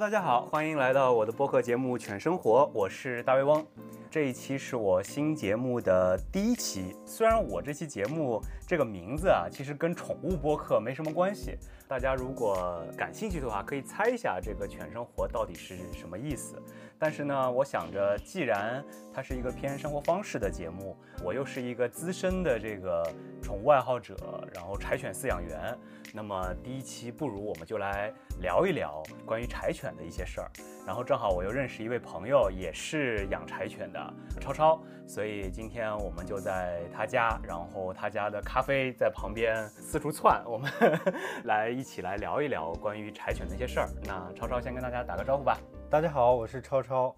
大家好，欢迎来到我的播客节目《犬生活》，我是大胃翁。这一期是我新节目的第一期，虽然我这期节目这个名字啊，其实跟宠物播客没什么关系。大家如果感兴趣的话，可以猜一下这个“犬生活”到底是什么意思。但是呢，我想着，既然它是一个偏生活方式的节目，我又是一个资深的这个宠物爱好者，然后柴犬饲养员，那么第一期不如我们就来聊一聊关于柴犬的一些事儿。然后正好我又认识一位朋友，也是养柴犬的超超，所以今天我们就在他家，然后他家的咖啡在旁边四处窜，我们 来一起来聊一聊关于柴犬的一些事儿。那超超先跟大家打个招呼吧。大家好，我是超超。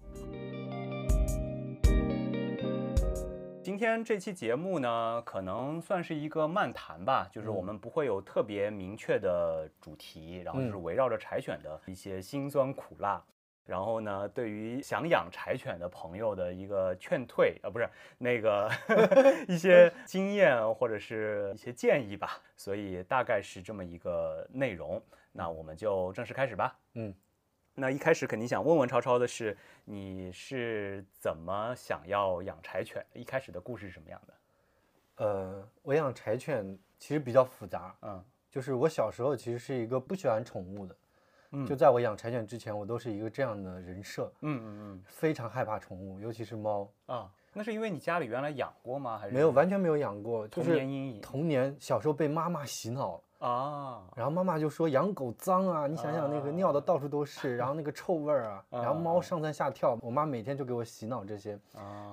今天这期节目呢，可能算是一个漫谈吧，就是我们不会有特别明确的主题，然后就是围绕着柴犬的一些辛酸苦辣，然后呢，对于想养柴犬的朋友的一个劝退啊，不是那个 一些经验或者是一些建议吧，所以大概是这么一个内容。那我们就正式开始吧。嗯。那一开始肯定想问问超超的是，你是怎么想要养柴犬？一开始的故事是什么样的？呃，我养柴犬其实比较复杂，嗯，就是我小时候其实是一个不喜欢宠物的，嗯，就在我养柴犬之前，我都是一个这样的人设，嗯嗯嗯，非常害怕宠物，尤其是猫啊。那是因为你家里原来养过吗？还是没有，完全没有养过，童年阴影。童年小时候被妈妈洗脑。啊，然后妈妈就说养狗脏啊，你想想那个尿的到处都是，然后那个臭味儿啊，然后猫上蹿下跳，我妈每天就给我洗脑这些，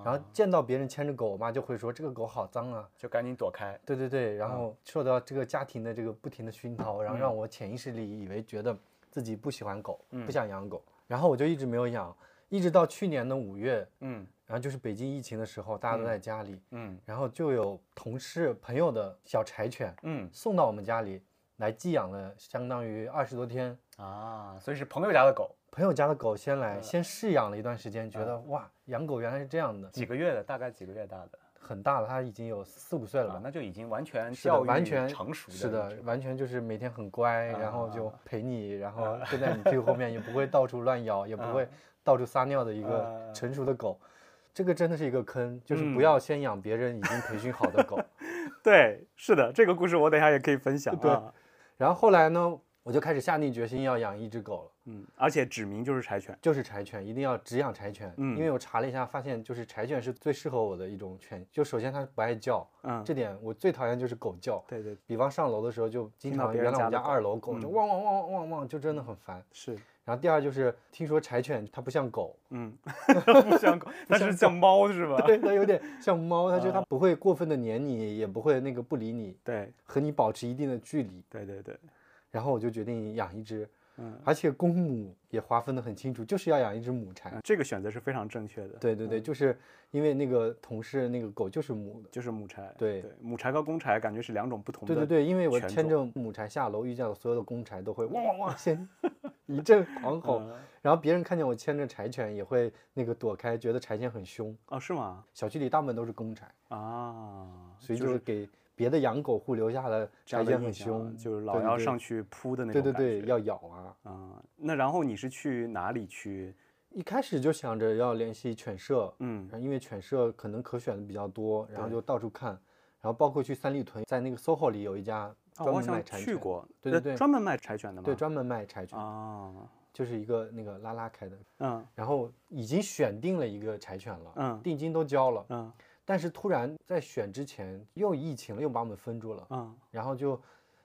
然后见到别人牵着狗，我妈就会说这个狗好脏啊，就赶紧躲开。对对对，然后受到这个家庭的这个不停的熏陶，然后让我潜意识里以为觉得自己不喜欢狗，不想养狗，然后我就一直没有养，一直到去年的五月，嗯，然后就是北京疫情的时候，大家都在家里，嗯，然后就有同事朋友的小柴犬，嗯，送到我们家里。来寄养了相当于二十多天啊，所以是朋友家的狗。朋友家的狗先来，先试养了一段时间，觉得哇，养狗原来是这样的。几个月的，大概几个月大的？很大了，它已经有四五岁了吧？那就已经完全教育完全成熟。是的，完全就是每天很乖，然后就陪你，然后跟在你屁股后面，也不会到处乱咬，也不会到处撒尿的一个成熟的狗。这个真的是一个坑，就是不要先养别人已经培训好的狗。对，是的，这个故事我等下也可以分享。对。然后后来呢，我就开始下定决心要养一只狗了。嗯，而且指明就是柴犬，就是柴犬，一定要只养柴犬。嗯，因为我查了一下，发现就是柴犬是最适合我的一种犬。就首先它不爱叫，嗯，这点我最讨厌就是狗叫。对对，比方上楼的时候就经常，原来我们家二楼狗就汪汪汪汪汪汪，就真的很烦。是。然后第二就是听说柴犬它不像狗，嗯，不像狗，它是像猫是吧？对，它有点像猫，它就它不会过分的黏你，也不会那个不理你，对，和你保持一定的距离。对对对。然后我就决定养一只，嗯，而且公母也划分的很清楚，就是要养一只母柴。这个选择是非常正确的。对对对，就是因为那个同事那个狗就是母的，就是母柴。对对，母柴和公柴感觉是两种不同的。对对对，因为我牵着母柴下楼，遇见所有的公柴都会汪汪汪先一阵 狂吼，然后别人看见我牵着柴犬也会那个躲开，觉得柴犬很凶。哦，是吗？小区里大部分都是公柴啊，所以就是给。别的养狗户留下了柴犬很凶，就是老要上去扑的那种对对对，要咬啊啊！那然后你是去哪里去？一开始就想着要联系犬舍，嗯，因为犬舍可能可选的比较多，然后就到处看，然后包括去三里屯，在那个 SOHO 里有一家专门卖柴犬，去过，对对对，专门卖柴犬的吗？对，专门卖柴犬啊，就是一个那个拉拉开的，嗯，然后已经选定了一个柴犬了，嗯，定金都交了，嗯。但是突然在选之前又疫情了，又把我们封住了。嗯，然后就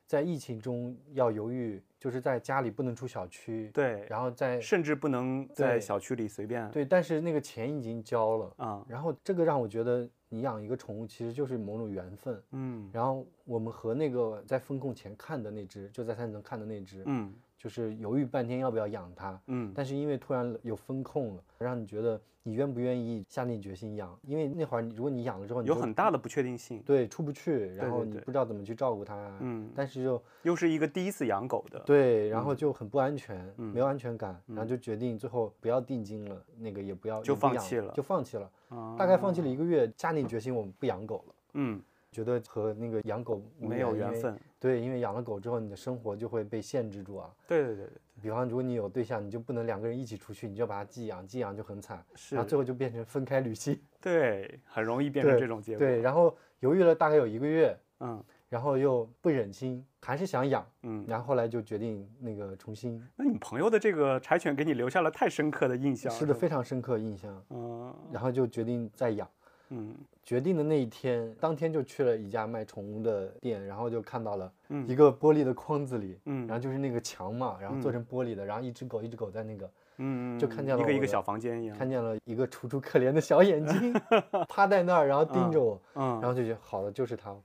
在疫情中要犹豫，就是在家里不能出小区。对，然后在甚至不能在小区里随便。对，但是那个钱已经交了。啊，然后这个让我觉得，你养一个宠物其实就是某种缘分。嗯，然后我们和那个在风控前看的那只，就在三层看的那只，嗯。就是犹豫半天要不要养它，嗯，但是因为突然有风控了，让你觉得你愿不愿意下定决心养？因为那会儿如果你养了之后，有很大的不确定性，对，出不去，然后你不知道怎么去照顾它，嗯，但是就又是一个第一次养狗的，对，然后就很不安全，没有安全感，然后就决定最后不要定金了，那个也不要就放弃了，就放弃了，大概放弃了一个月，下定决心我们不养狗了，嗯。觉得和那个养狗无没有缘分。对，因为养了狗之后，你的生活就会被限制住啊。对对对对，比方，如果你有对象，你就不能两个人一起出去，你就把它寄养，寄养就很惨，是然后最后就变成分开旅行。对，很容易变成这种结果。对，然后犹豫了大概有一个月，嗯然后又不忍心，还是想养，嗯。然后后来就决定那个重新，那你朋友的这个柴犬给你留下了太深刻的印象。是的，非常深刻印象。嗯然后就决定再养。嗯。决定的那一天，当天就去了一家卖宠物的店，然后就看到了嗯。一个玻璃的框子里，嗯。然后就是那个墙嘛，然后做成玻璃的，然后一只狗，一只狗在那个，嗯，就看见了一个一个小房间一样。看见了一个楚楚可怜的小眼睛 趴在那儿，然后盯着我，嗯然后就觉得好的，就是它，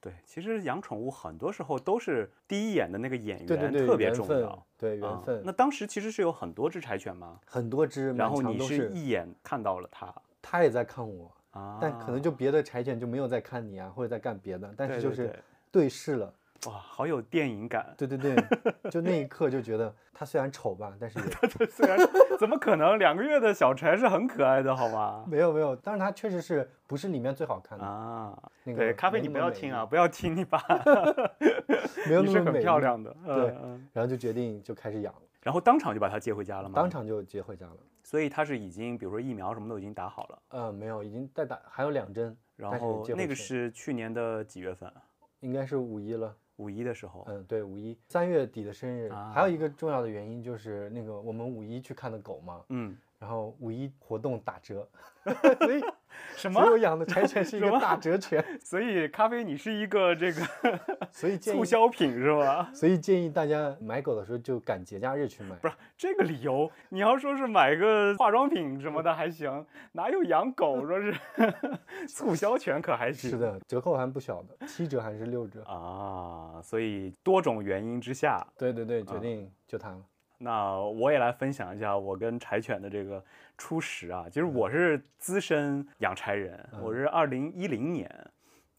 对，其实养宠物很多时候都是第一眼的那个眼缘对对对，特别重要。，对缘啊分，那当时其实是有很多只柴犬吗？很多只，然后你是。一眼看到了它。它也在看我，啊，但可能就别的柴犬就没有在看你啊，或者在干别的，但是就是对对对对视了。哇，好有电影感。对对对，就那一刻就觉得它虽然丑吧，但是也虽然怎么可能，两个月的小柴是很可爱的，好吧？没有没有，但是它确实是不是里面最好看的。啊，那个对，咖啡你不要听啊，不要听，你爸 没有你是很那么美丽。漂亮的，对。然后就决定就开始养了，然后当场就把它接回家了吗？当，场就接回家了。所以他是已经，比如说疫苗什么都已经打好了，呃，没有，已经在打，还有两针，然后那个是去年的几月份？应该是五一了。五一的时候。嗯，对，五一三月底的生日，啊还有一个重要的原因就是那个我们五一去看的狗嘛，嗯，然后五一活动打折，所以什所以我？养的柴犬是一个打折犬，所以咖啡你是一个这个 所以促销品是吧？所以建议大家买狗的时候就赶节假日去买。不是这个理由，你要说是买个化妆品什么的还行，哪有养狗说是促销犬可还行？是的，折扣还不小的，七折还是六折？啊，所以多种原因之下，对对对，啊决定就它了。那我也来分享一下我跟柴犬的这个初识啊。其实我是资深养柴人，我是二零一零年，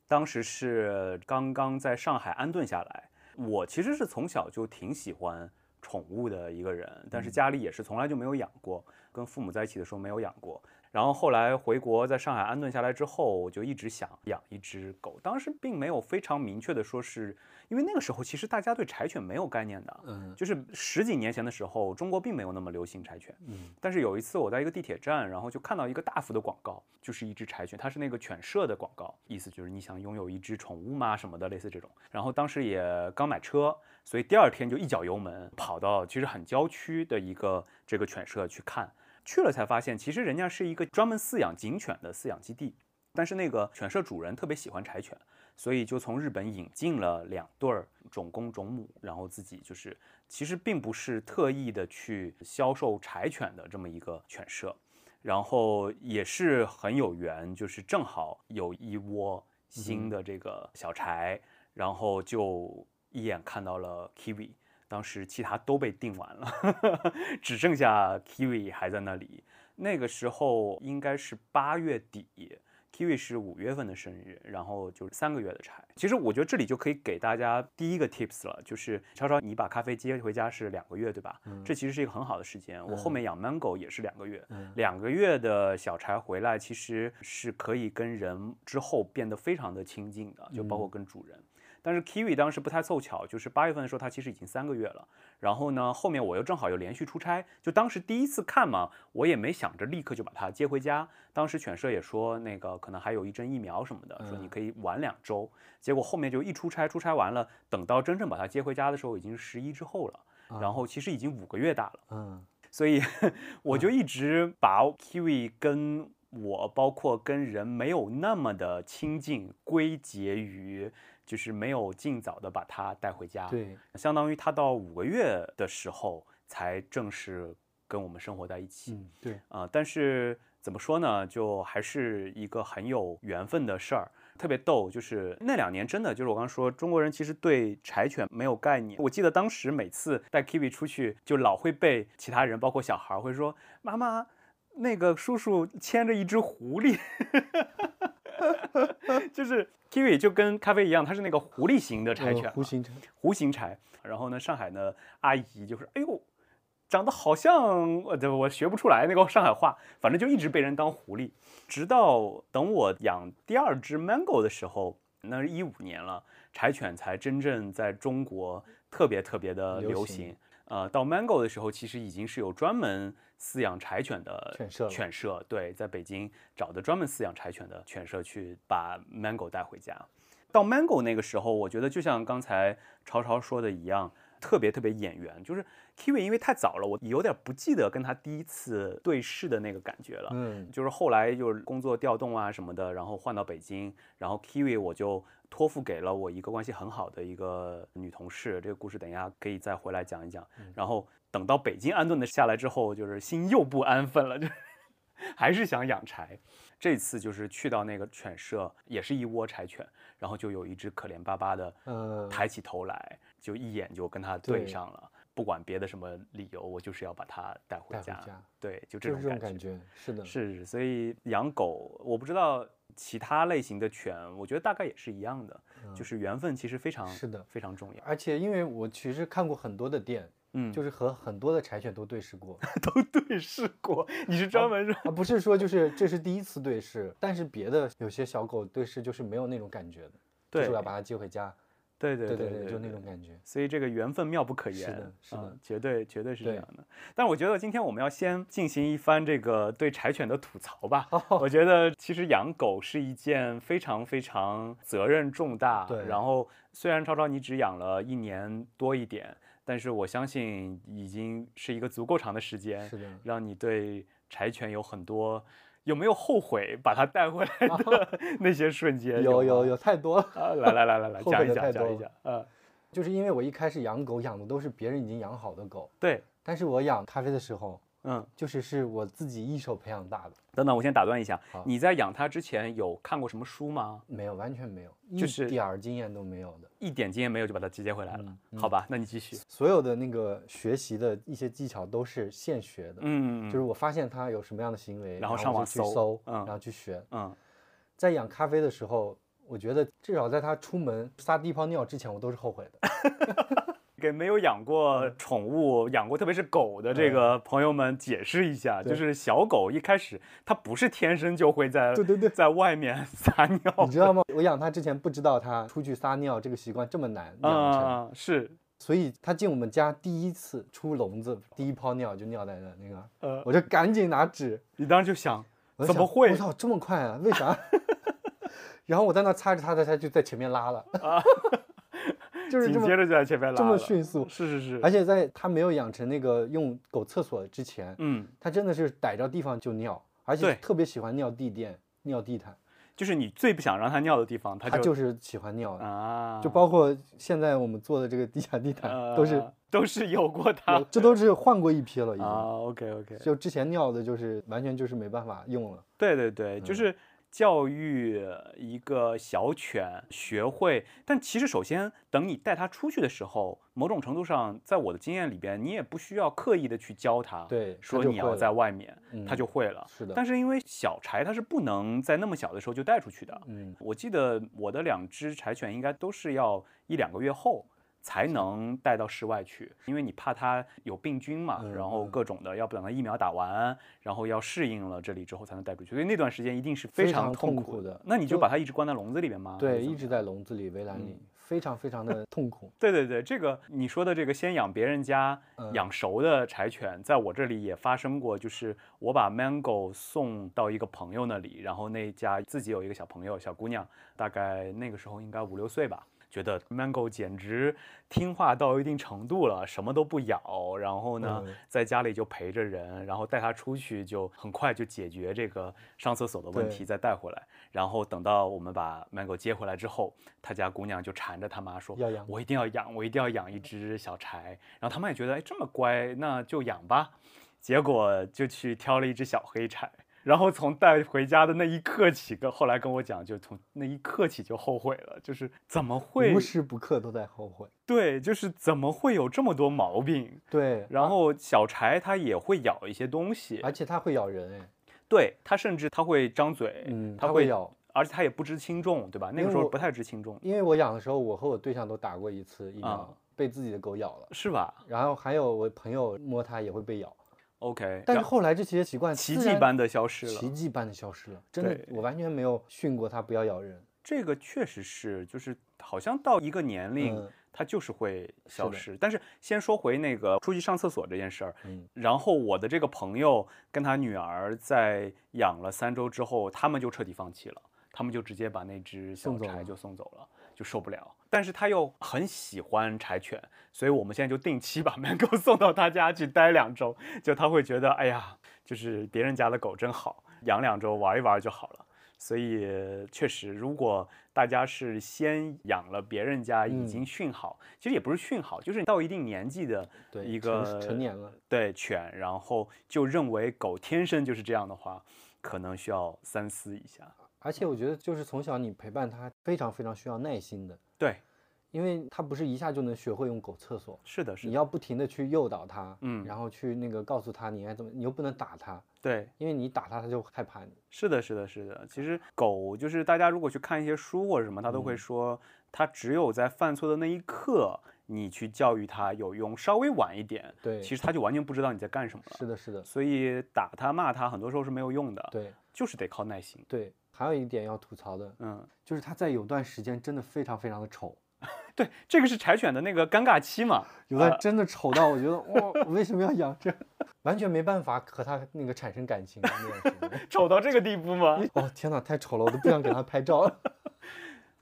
当时是刚刚在上海安顿下来。我其实是从小就挺喜欢宠物的一个人，但是家里也是从来就没有养过，跟父母在一起的时候没有养过。然后后来回国，在上海安顿下来之后，我就一直想养一只狗。当时并没有非常明确的说是，因为那个时候其实大家对柴犬没有概念的，嗯就是十几年前的时候，中国并没有那么流行柴犬。嗯但是有一次我在一个地铁站，然后就看到一个大幅的广告，就是一只柴犬，它是那个犬舍的广告，意思就是你想拥有一只宠物吗？什么的，类似这种。然后当时也刚买车，所以第二天就一脚油门跑到其实很郊区的一个这个犬舍去看。去了才发现，其实人家是一个专门饲养警犬的饲养基地，但是那个犬舍主人特别喜欢柴犬，所以就从日本引进了两对儿种公种母，然后自己就是其实并不是特意的去销售柴犬的这么一个犬舍，然后也是很有缘，就是正好有一窝新的这个小柴，然后就一眼看到了 Kiwi。当时其他都被订完了，只剩下 Kiwi 还在那里。那个时候应该是八月底，Kiwi 是五月份的生日，然后就是三个月的差。其实我觉得这里就可以给大家第一个 tips 了，就是超超，你把咖啡接回家是两个月，对吧？这其实是一个很好的时间。我后面养 Mango 也是两个月，两个月的小柴回来，其实是可以跟人之后变得非常的亲近的，就包括跟主人。但是 Kiwi 当时不太凑巧，就是八月份的时候，它其实已经三个月了。然后呢，后面我又正好又连续出差，就当时第一次看嘛，我也没想着立刻就把它接回家。当时犬舍也说，那个可能还有一针疫苗什么的，说你可以晚两周。结果后面就一出差，出差完了，等到真正把它接回家的时候，已经是十一之后了。然后其实已经五个月大了。嗯所以 我就一直把 Kiwi 跟我，包括跟人没有那么的亲近，归结于就是没有尽早的把它带回家。，对，相当于它到五个月的时候才正式跟我们生活在一起。嗯对，啊、但是怎么说呢，就还是一个很有缘分的事儿，特别逗。就是那两年真的，就是我刚刚说，中国人其实对柴犬没有概念。我记得当时每次带 Kiwi 出去，就老会被其他人，包括小孩儿会说：“妈妈，那个叔叔牵着一只狐狸。” 就是 Kiwi 就跟咖啡一样，它是那个狐狸型的柴犬嘛，呃弧形柴，弧形柴。然后呢，上海的阿姨就是，哎呦，长得好像，呃，对我学不出来那个上海话，反正就一直被人当狐狸。直到等我养第二只 Mango 的时候，那是一五年了，柴犬才真正在中国特别特别的流行。呃，到 Mango 的时候，其实已经是有专门饲养柴犬的犬舍。犬舍对，在北京找的专门饲养柴犬的犬舍去把 Mango 带回家。到 Mango 那个时候，我觉得就像刚才超超说的一样，特别特别眼缘，就是 Kiwi 因为太早了，我有点不记得跟他第一次对视的那个感觉了。嗯，就是后来就是工作调动啊什么的，然后换到北京，然后 Kiwi 我就。托付给了我一个关系很好的一个女同事，这个故事等一下可以再回来讲一讲。然后等到北京安顿的下来之后，就是心又不安分了，就 还是想养柴。这次就是去到那个犬舍，也是一窝柴犬，然后就有一只可怜巴巴的，呃，抬起头来，就一眼就跟它对上了。不管别的什么理由，我就是要把它带回家。对，就这种感觉。是的，是。所以养狗，我不知道。其他类型的犬，我觉得大概也是一样的，就是缘分其实非常是的非常重要。而且因为我其实看过很多的店，嗯，就是和很多的柴犬都对视过，都对视过。你是专门啊？不是说就是这是第一次对视，但是别的有些小狗对视就是没有那种感觉的，就是要把它接回家。对对对对，就那种感觉，所以这个缘分妙不可言，是的，是的，绝对绝对是这样的。但我觉得今天我们要先进行一番这个对柴犬的吐槽吧。我觉得其实养狗是一件非常非常责任重大。对。然后虽然超超你只养了一年多一点，但是我相信已经是一个足够长的时间，是的，让你对柴犬有很多。有没有后悔把它带回来的 那些瞬间？有有有太多了。来来来来来，讲一讲讲一讲。嗯，就是因为我一开始养狗养的都是别人已经养好的狗。对。但是我养咖啡的时候，嗯，就是是我自己一手培养大的。等等，我先打断一下，你在养它之前有看过什么书吗？没有，完全没有，就是一点儿经验都没有的。一点经验没有就把它集结回来了，好吧？那你继续。所有的那个学习的一些技巧都是现学的，嗯，就是我发现它有什么样的行为，然后上网去搜，然后去学，嗯。在养咖啡的时候，我觉得至少在它出门撒第一泡尿之前，我都是后悔的。给没有养过宠物、养过特别是狗的这个朋友们解释一下，就是小狗一开始它不是天生就会在对对对在外面撒尿，你知道吗？我养它之前不知道它出去撒尿这个习惯这么难养成，是，所以它进我们家第一次出笼子，第一泡尿就尿在了那个，呃，我就赶紧拿纸，你当时就想怎么会？我操，这么快啊？为啥？然后我在那擦着擦着，它就在前面拉了。就是紧接着就在前面拉，这么迅速，是是是，而且在他没有养成那个用狗厕所之前，嗯，他真的是逮着地方就尿，而且特别喜欢尿地垫、尿地毯，就是你最不想让它尿的地方，它就是喜欢尿啊，就包括现在我们做的这个地下地毯，都是都是有过它，这都是换过一批了已经啊，OK OK，就之前尿的就是完全就是没办法用了，对对对，就是。教育一个小犬学会，但其实首先等你带它出去的时候，某种程度上，在我的经验里边，你也不需要刻意的去教它，对，说你要在外面，它就会了。是的。但是因为小柴它是不能在那么小的时候就带出去的。嗯，我记得我的两只柴犬应该都是要一两个月后。才能带到室外去，因为你怕它有病菌嘛，然后各种的，要不等它疫苗打完，然后要适应了这里之后才能带出去，所以那段时间一定是非常痛苦的。那你就把它一直关在笼子里面吗？对，一直在笼子里围栏里，非常非常的痛苦。对对对，这个你说的这个先养别人家养熟的柴犬，在我这里也发生过，就是我把 Mango 送到一个朋友那里，然后那家自己有一个小朋友，小姑娘，大概那个时候应该五六岁吧。觉得 Mango 简直听话到一定程度了，什么都不咬，然后呢，在家里就陪着人，然后带它出去就很快就解决这个上厕所的问题，再带回来。然后等到我们把 Mango 接回来之后，他家姑娘就缠着他妈说：“要养，我一定要养，我一定要养一只小柴。”然后他妈也觉得，哎，这么乖，那就养吧。结果就去挑了一只小黑柴。然后从带回家的那一刻起，跟后来跟我讲，就从那一刻起就后悔了，就是怎么会无时不刻都在后悔？对，就是怎么会有这么多毛病？对，然后小柴它也会咬一些东西，而且它会咬人哎，对，它甚至它会张嘴，嗯，它会咬，而且它也不知轻重，对吧？那个时候不太知轻重。因为我养的时候，我和我对象都打过一次疫苗，被自己的狗咬了，是吧？然后还有我朋友摸它也会被咬。OK，但是后来这些习惯奇迹般的消失了，奇迹般的消失了，真的，我完全没有训过它不要咬人。这个确实是，就是好像到一个年龄，它就是会消失。但是先说回那个出去上厕所这件事儿，嗯，然后我的这个朋友跟他女儿在养了三周之后，他们就彻底放弃了，他们就直接把那只小柴就送走了，就受不了。但是他又很喜欢柴犬，所以我们现在就定期把 Mango 送到他家去待两周，就他会觉得，哎呀，就是别人家的狗真好，养两周玩一玩就好了。所以确实，如果大家是先养了别人家已经训好，其实也不是训好，就是到一定年纪的一个成年了，对犬，然后就认为狗天生就是这样的话，可能需要三思一下。而且我觉得，就是从小你陪伴它，非常非常需要耐心的。对。因为它不是一下就能学会用狗厕所，是的，是你要不停的去诱导它，嗯，然后去那个告诉他你应该怎么，你又不能打它，对，因为你打它它就害怕你。是的，是的，是的。其实狗就是大家如果去看一些书或者什么，它都会说，它只有在犯错的那一刻，你去教育它有用，稍微晚一点，对，其实它就完全不知道你在干什么了。是的，是的。所以打它骂它很多时候是没有用的，对，就是得靠耐心。对，还有一点要吐槽的，嗯，就是它在有段时间真的非常非常的丑。对，这个是柴犬的那个尴尬期嘛？有段真的丑到我觉得，哇，我为什么要养这？完全没办法和它那个产生感情。丑到这个地步吗？哦，天哪，太丑了，我都不想给它拍照了。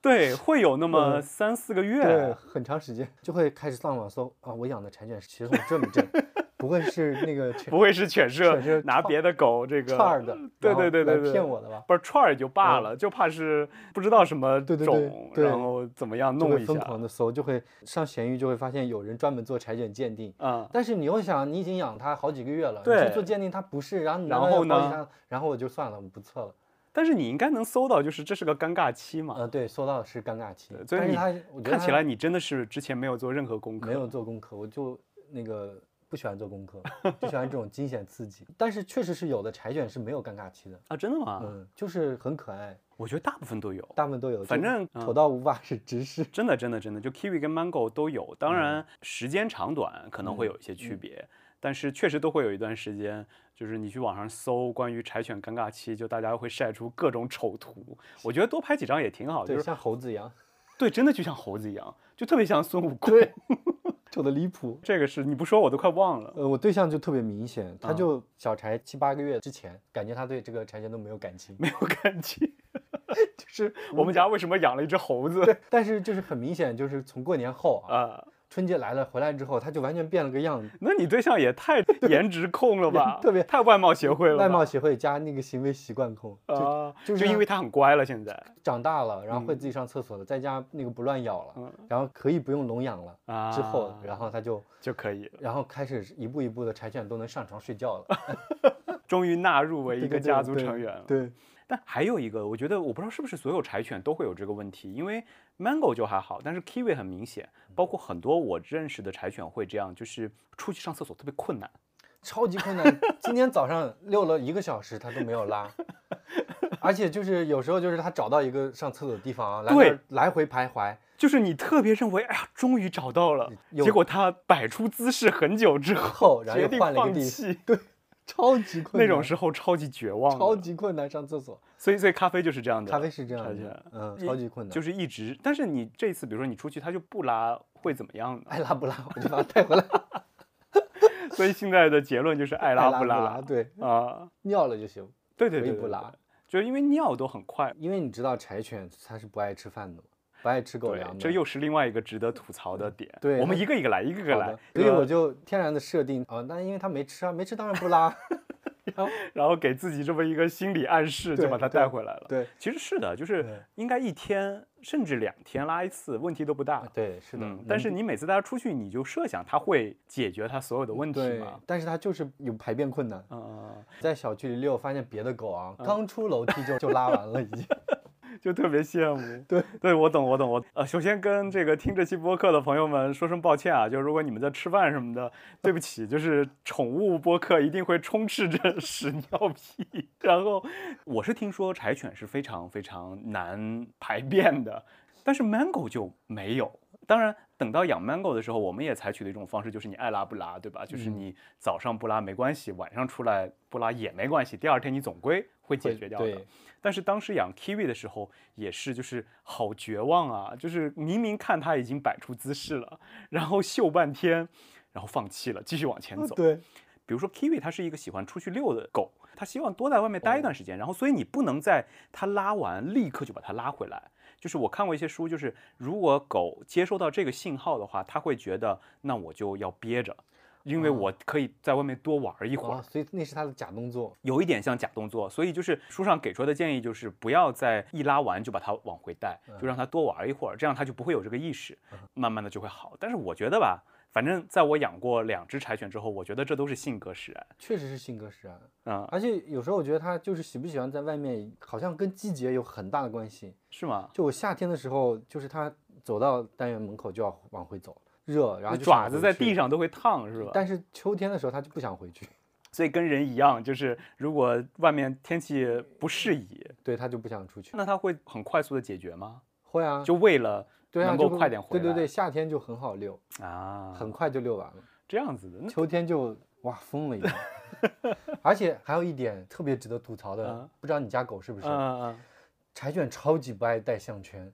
对，会有那么三四个月，对，很长时间就会开始上网搜啊，我养的柴犬其实这么正。不会是那个，不会是犬舍拿别的狗这个串的，对对对对对，骗我的吧？不是串儿也就罢了，就怕是不知道什么种，然后怎么样弄一下，疯狂的搜，就会上闲鱼就会发现有人专门做柴犬鉴定，嗯，但是你又想，你已经养它好几个月了，对，做鉴定它不是，然后然后呢？然后我就算了，我不测了。但是你应该能搜到，就是这是个尴尬期嘛？呃，对，搜到是尴尬期，所以你看起来你真的是之前没有做任何功课，没有做功课，我就那个。不喜欢做功课，就喜欢这种惊险刺激。但是确实是有的柴犬是没有尴尬期的啊，真的吗？嗯，就是很可爱。我觉得大部分都有，大部分都有。反正丑到无法是直视。真的，真的，真的，就 Kiwi 跟 Mango 都有。当然，时间长短可能会有一些区别，但是确实都会有一段时间，就是你去网上搜关于柴犬尴尬期，就大家会晒出各种丑图。我觉得多拍几张也挺好，就是像猴子一样。对，真的就像猴子一样，就特别像孙悟空。对。丑的离谱，这个是你不说我都快忘了。呃，我对象就特别明显，他就小柴七八个月之前，感觉他对这个柴犬都没有感情，没有感情。就是我们家为什么养了一只猴子？但是就是很明显，就是从过年后啊。春节来了，回来之后他就完全变了个样子。那你对象也太 颜值控了吧？特别太外貌协会了。外貌协会加那个行为习惯控啊，就是因为他很乖了，现在长大了，然后会自己上厕所了，在家那个不乱咬了，然后可以不用笼养了啊。之后，然后他就就可以，然后开始一步一步的柴犬都能上床睡觉了，终于纳入为一个家族成员了。对。但还有一个，我觉得我不知道是不是所有柴犬都会有这个问题，因为 Mango 就还好，但是 Kiwi 很明显，包括很多我认识的柴犬会这样，就是出去上厕所特别困难，超级困难。今天早上遛了一个小时，它都没有拉，而且就是有时候就是它找到一个上厕所的地方啊，来来回徘徊，就是你特别认为，哎呀，终于找到了，结果它摆出姿势很久之后，然后定放弃，对。超级困难，那种时候超级绝望，超级困难上厕所。所以，所以咖啡就是这样的，咖啡是这样的，嗯，超级困难，就是一直。但是你这次，比如说你出去，他就不拉，会怎么样呢？爱拉不拉，我就把它带回来。所以现在的结论就是爱拉不拉，对啊，尿了就行，对对对，不拉，就是因为尿都很快，因为你知道柴犬它是不爱吃饭的。不爱吃狗粮，这又是另外一个值得吐槽的点。对，我们一个一个来，一个个来。所以我就天然的设定，啊，那因为他没吃啊，没吃当然不拉。然后，然后给自己这么一个心理暗示，就把它带回来了。对，其实是的，就是应该一天甚至两天拉一次，问题都不大。对，是的。但是你每次带它出去，你就设想它会解决它所有的问题嘛？但是它就是有排便困难。嗯，在小区里遛，发现别的狗啊，刚出楼梯就就拉完了，已经。就特别羡慕，对对，我懂我懂我呃，首先跟这个听这期播客的朋友们说声抱歉啊，就是如果你们在吃饭什么的，对不起，就是宠物播客一定会充斥着 屎尿屁。然后我是听说柴犬是非常非常难排便的，但是 Mango 就没有，当然，等到养 mango 的时候，我们也采取的一种方式，就是你爱拉不拉，对吧？就是你早上不拉没关系，晚上出来不拉也没关系，第二天你总归会解决掉的。但是当时养 kiwi 的时候，也是就是好绝望啊！就是明明看它已经摆出姿势了，然后嗅半天，然后放弃了，继续往前走。对，比如说 kiwi，它是一个喜欢出去遛的狗，它希望多在外面待一段时间，然后所以你不能在它拉完立刻就把它拉回来。就是我看过一些书，就是如果狗接收到这个信号的话，它会觉得那我就要憋着，因为我可以在外面多玩一会儿，所以那是它的假动作，有一点像假动作。所以就是书上给出的建议就是不要在一拉完就把它往回带，就让它多玩一会儿，这样它就不会有这个意识，慢慢的就会好。但是我觉得吧。反正在我养过两只柴犬之后，我觉得这都是性格使然，确实是性格使然啊。而且有时候我觉得它就是喜不喜欢在外面，好像跟季节有很大的关系，是吗？就我夏天的时候，就是它走到单元门口就要往回走，热，然后爪子在地上都会烫，是吧？但是秋天的时候它就不想回去，所以跟人一样，就是如果外面天气不适宜，对它就不想出去。那它会很快速的解决吗？会啊，就为了。对啊，能够快点回来。对对对，夏天就很好遛啊，很快就遛完了。这样子的，秋天就哇疯了一样。而且还有一点特别值得吐槽的，不知道你家狗是不是？嗯嗯。柴犬超级不爱戴项圈。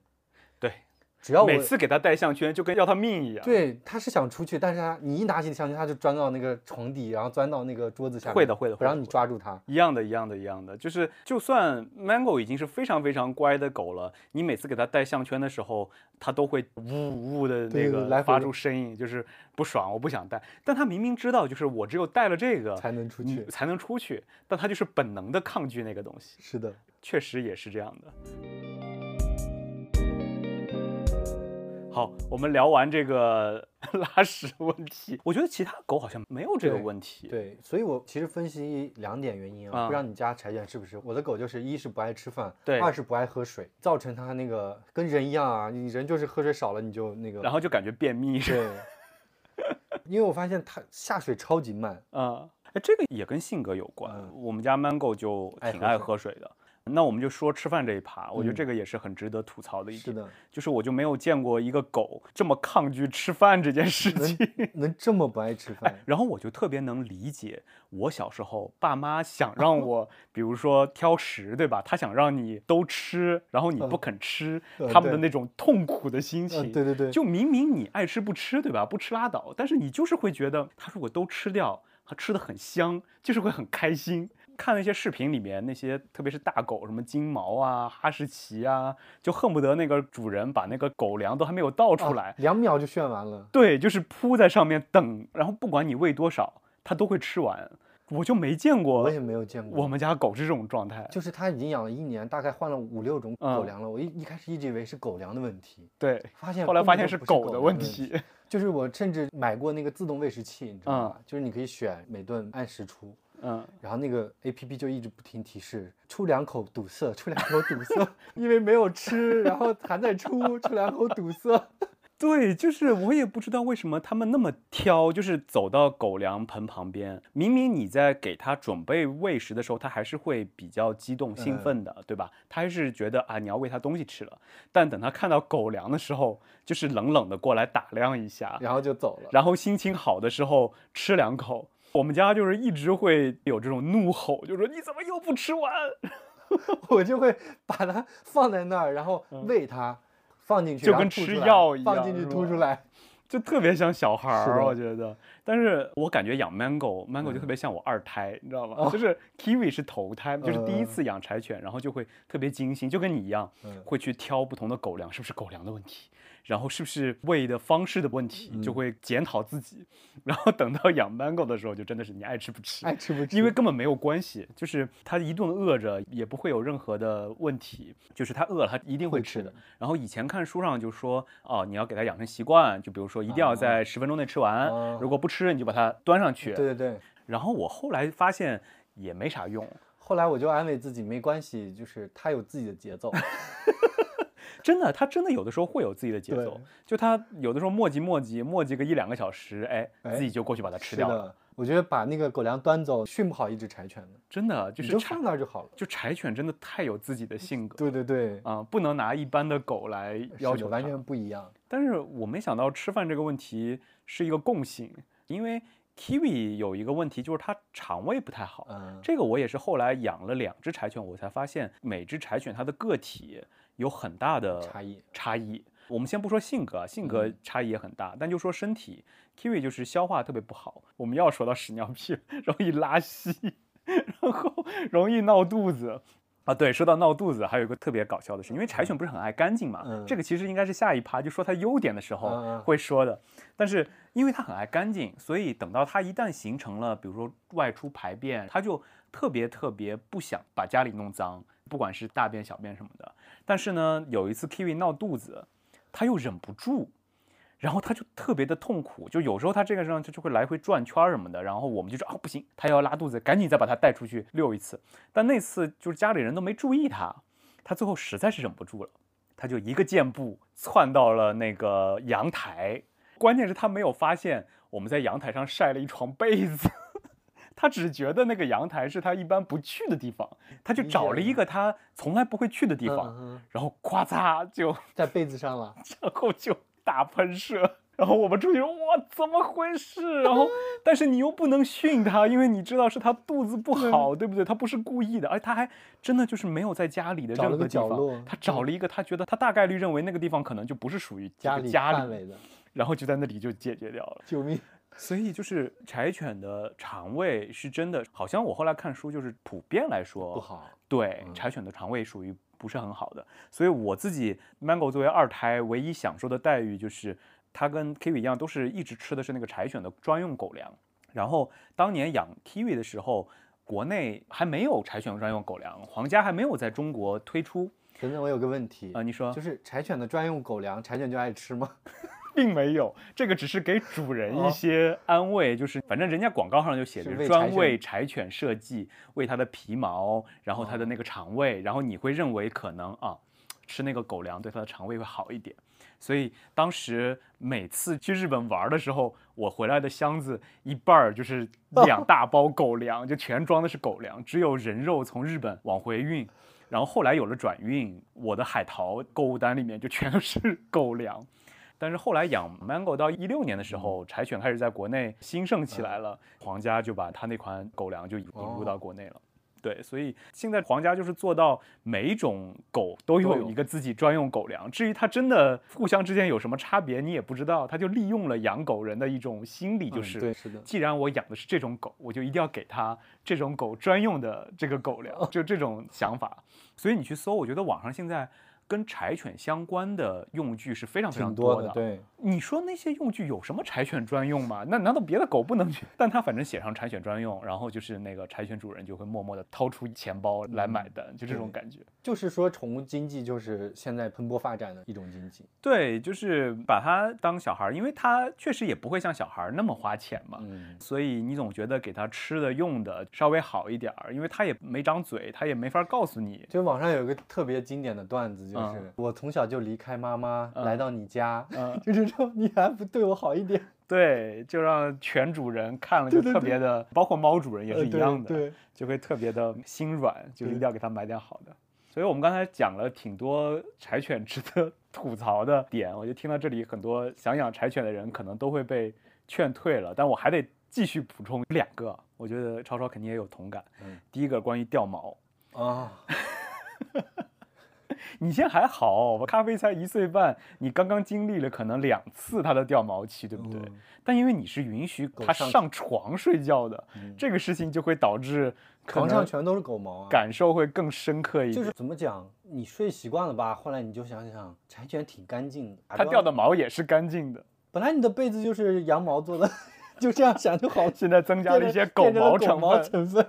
对。只要每次给它戴项圈，就跟要它命一样。对，它是想出去，但是它你一拿起项圈，它就钻到那个床底，然后钻到那个桌子下面。会的，会的，不让你抓住它。一样的，一样的，一样的，就是就算 Mango 已经是非常非常乖的狗了，你每次给它戴项圈的时候，它都会呜呜的那个发出声音，就是不爽，我不想戴。但它明明知道，就是我只有戴了这个才能出去，才能出去，但它就是本能的抗拒那个东西。是的，确实也是这样的。好，我们聊完这个 拉屎问题，我觉得其他狗好像没有这个问题。对，所以我其实分析两点原因啊，不知道你家柴犬是不是？我的狗就是一是不爱吃饭，对，二是不爱喝水，造成它那个跟人一样啊，你人就是喝水少了你就那个，然后就感觉便秘。对，因为我发现它下水超级慢啊，哎，这个也跟性格有关。我们家 Mango 就挺爱喝水的。那我们就说吃饭这一趴，我觉得这个也是很值得吐槽的一点。是的，就是我就没有见过一个狗这么抗拒吃饭这件事情，能这么不爱吃饭。然后我就特别能理解，我小时候爸妈想让我，比如说挑食，对吧？他想让你都吃，然后你不肯吃，他们的那种痛苦的心情。对对对，就明明你爱吃不吃，对吧？不吃拉倒，但是你就是会觉得，他如果都吃掉，他吃的很香，就是会很开心。看那些视频里面那些，特别是大狗，什么金毛啊、哈士奇啊，就恨不得那个主人把那个狗粮都还没有倒出来，两秒就炫完了。对，就是扑在上面等，然后不管你喂多少，它都会吃完。我就没见过，我也没有见过。我们家狗是这种状态，就是它已经养了一年，大概换了五六种狗粮了。我一一开始一直以为是狗粮的问题，对，发现后来发现是狗的问题。就是我甚至买过那个自动喂食器，你知道吧？就是你可以选每顿按时出。嗯，然后那个 A P P 就一直不停提示，出两口堵塞，出两口堵塞，因为没有吃，然后还在出，出两口堵塞。对，就是我也不知道为什么他们那么挑，就是走到狗粮盆旁边，明明你在给它准备喂食的时候，它还是会比较激动兴奋的，对吧？它还是觉得啊，你要喂它东西吃了。但等它看到狗粮的时候，就是冷冷的过来打量一下，然后就走了。然后心情好的时候吃两口。我们家就是一直会有这种怒吼，就说你怎么又不吃完？我就会把它放在那儿，然后喂它，放进去就跟吃药一样，放进去吐出来，就特别像小孩儿，我觉得。但是我感觉养 Mango，Mango 就特别像我二胎，你知道吗？就是 Kiwi 是头胎，就是第一次养柴犬，然后就会特别精心，就跟你一样，会去挑不同的狗粮，是不是狗粮的问题？然后是不是喂的方式的问题，就会检讨自己。然后等到养 Mango 的时候，就真的是你爱吃不吃，爱吃不吃，因为根本没有关系，就是它一顿饿着也不会有任何的问题，就是它饿了，它一定会吃的。然后以前看书上就说，哦，你要给它养成习惯，就比如说一定要在十分钟内吃完，如果不吃，你就把它端上去。对对对。然后我后来发现也没啥用，后来我就安慰自己，没关系，就是它有自己的节奏。真的，它真的有的时候会有自己的节奏，就它有的时候磨叽磨叽磨叽个一两个小时，哎，自己就过去把它吃掉了。我觉得把那个狗粮端走，训不好一只柴犬的，真的就是就放那儿就好了。就柴犬真的太有自己的性格，对对对，啊，不能拿一般的狗来要求，完全不一样。但是我没想到吃饭这个问题是一个共性，因为 Kiwi 有一个问题就是它肠胃不太好，嗯，这个我也是后来养了两只柴犬，我才发现每只柴犬它的个体有很大的差异差异。我们先不说性格，性格差异也很大，但就说身体，Kiwi 就是消化特别不好。我们要说到屎尿屁，容易拉稀，然后容易闹肚子啊。对，说到闹肚子，还有一个特别搞笑的事，因为柴犬不是很爱干净嘛，这个其实应该是下一趴就说它优点的时候会说的。但是因为它很爱干净，所以等到它一旦形成了，比如说外出排便，它就特别特别不想把家里弄脏，不管是大便小便什么的。但是呢，有一次 Kiwi 闹肚子。他又忍不住，然后他就特别的痛苦，就有时候他这个上他就会来回转圈什么的，然后我们就说啊不行，他要拉肚子，赶紧再把他带出去遛一次。但那次就是家里人都没注意他，他最后实在是忍不住了，他就一个箭步窜到了那个阳台，关键是他没有发现我们在阳台上晒了一床被子。他只觉得那个阳台是他一般不去的地方，他就找了一个他从来不会去的地方，然后咵嚓就 在被子上了，然后就大喷射，然后我们出去说哇怎么回事？然后 但是你又不能训他，因为你知道是他肚子不好，对不对？他不是故意的，而他还真的就是没有在家里的任何角落，他找了一个他觉得他大概率认为那个地方可能就不是属于家里范围的，然后就在那里就解决掉了，救命！所以就是柴犬的肠胃是真的，好像我后来看书就是普遍来说不好。对，柴犬的肠胃属于不是很好的。所以我自己 Mango 作为二胎，唯一享受的待遇就是它跟 Kiwi 一样，都是一直吃的是那个柴犬的专用狗粮。然后当年养 Kiwi 的时候，国内还没有柴犬专用狗粮，皇家还没有在中国推出。等等，我有个问题啊，你说，就是柴犬的专用狗粮，柴犬就爱吃吗？并没有，这个只是给主人一些安慰，就是反正人家广告上就写着专为柴犬设计，为它的皮毛，然后它的那个肠胃，然后你会认为可能啊，吃那个狗粮对它的肠胃会好一点。所以当时每次去日本玩的时候，我回来的箱子一半儿就是两大包狗粮，就全装的是狗粮，只有人肉从日本往回运。然后后来有了转运，我的海淘购物单里面就全是狗粮。但是后来养 Mango 到一六年的时候，柴犬开始在国内兴盛起来了，皇家就把他那款狗粮就引入到国内了。对，所以现在皇家就是做到每一种狗都有一个自己专用狗粮。至于它真的互相之间有什么差别，你也不知道。它就利用了养狗人的一种心理，就是对，是的。既然我养的是这种狗，我就一定要给它这种狗专用的这个狗粮，就这种想法。所以你去搜，我觉得网上现在。跟柴犬相关的用具是非常非常多的。对，你说那些用具有什么柴犬专用吗？那难道别的狗不能去？但它反正写上柴犬专用，然后就是那个柴犬主人就会默默的掏出钱包来买单，就这种感觉。就是说，宠物经济就是现在蓬勃发展的一种经济。对，就是把它当小孩，因为它确实也不会像小孩那么花钱嘛。嗯。所以你总觉得给它吃的用的稍微好一点儿，因为它也没张嘴，它也没法告诉你。就网上有一个特别经典的段子，就。就是我从小就离开妈妈来到你家，就是说你还不对我好一点，对，就让犬主人看了就特别的，包括猫主人也是一样的，对，就会特别的心软，就一定要给他买点好的。所以我们刚才讲了挺多柴犬值得 吐槽的点，我就听到这里，很多想养柴犬的人可能都会被劝退了，但我还得继续补充两个，我觉得超超肯定也有同感。嗯，第一个关于掉毛啊。你现在还好，我咖啡才一岁半，你刚刚经历了可能两次它的掉毛期，对不对？但因为你是允许它上床睡觉的，这个事情就会导致床上全都是狗毛，感受会更深刻一点。就是怎么讲，你睡习惯了吧？后来你就想想，柴犬挺干净的，它掉的毛也是干净的。本来你的被子就是羊毛做的，就这样想就好。现在增加了一些狗毛成分。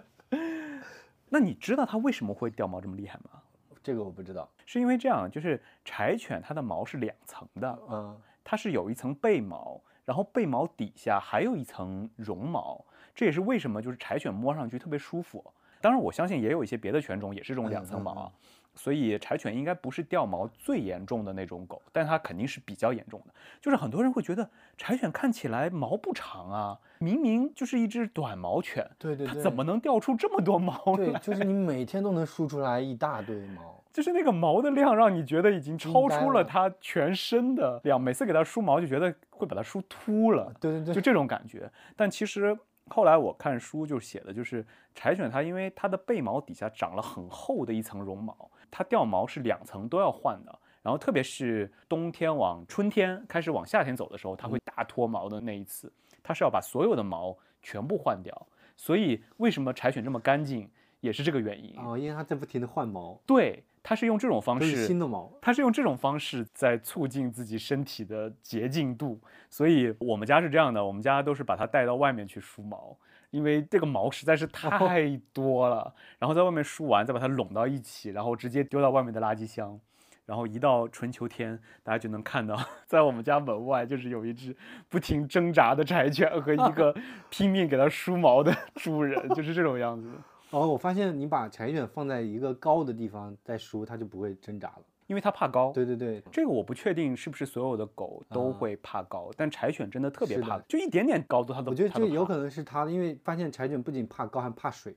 那你知道它为什么会掉毛这么厉害吗？这个我不知道，是因为这样，就是柴犬它的毛是两层的，嗯，它是有一层背毛，然后背毛底下还有一层绒毛，这也是为什么就是柴犬摸上去特别舒服。当然，我相信也有一些别的犬种也是这种两层毛啊。所以柴犬应该不是掉毛最严重的那种狗，但它肯定是比较严重的。就是很多人会觉得柴犬看起来毛不长啊，明明就是一只短毛犬，对对，它怎么能掉出这么多毛来？对，就是你每天都能梳出来一大堆毛，就是那个毛的量让你觉得已经超出了它全身的量。每次给它梳毛就觉得会把它梳秃了，对对对，就这种感觉。但其实。后来我看书就写的，就是柴犬它因为它的背毛底下长了很厚的一层绒毛，它掉毛是两层都要换的。然后特别是冬天往春天开始往夏天走的时候，它会大脱毛的那一次，它是要把所有的毛全部换掉。所以为什么柴犬这么干净，也是这个原因哦，因为它在不停的换毛。对。它是用这种方式，新的毛，它是用这种方式在促进自己身体的洁净度，所以我们家是这样的，我们家都是把它带到外面去梳毛，因为这个毛实在是太多了，然后在外面梳完再把它拢到一起，然后直接丢到外面的垃圾箱，然后一到春秋天，大家就能看到，在我们家门外就是有一只不停挣扎的柴犬和一个 拼命给它梳毛的主人，就是这种样子。哦，我发现你把柴犬放在一个高的地方再梳，它就不会挣扎了，因为它怕高。对对对，这个我不确定是不是所有的狗都会怕高，但柴犬真的特别怕，就一点点高度它都。我觉得这有可能是它，因为发现柴犬不仅怕高，还怕水。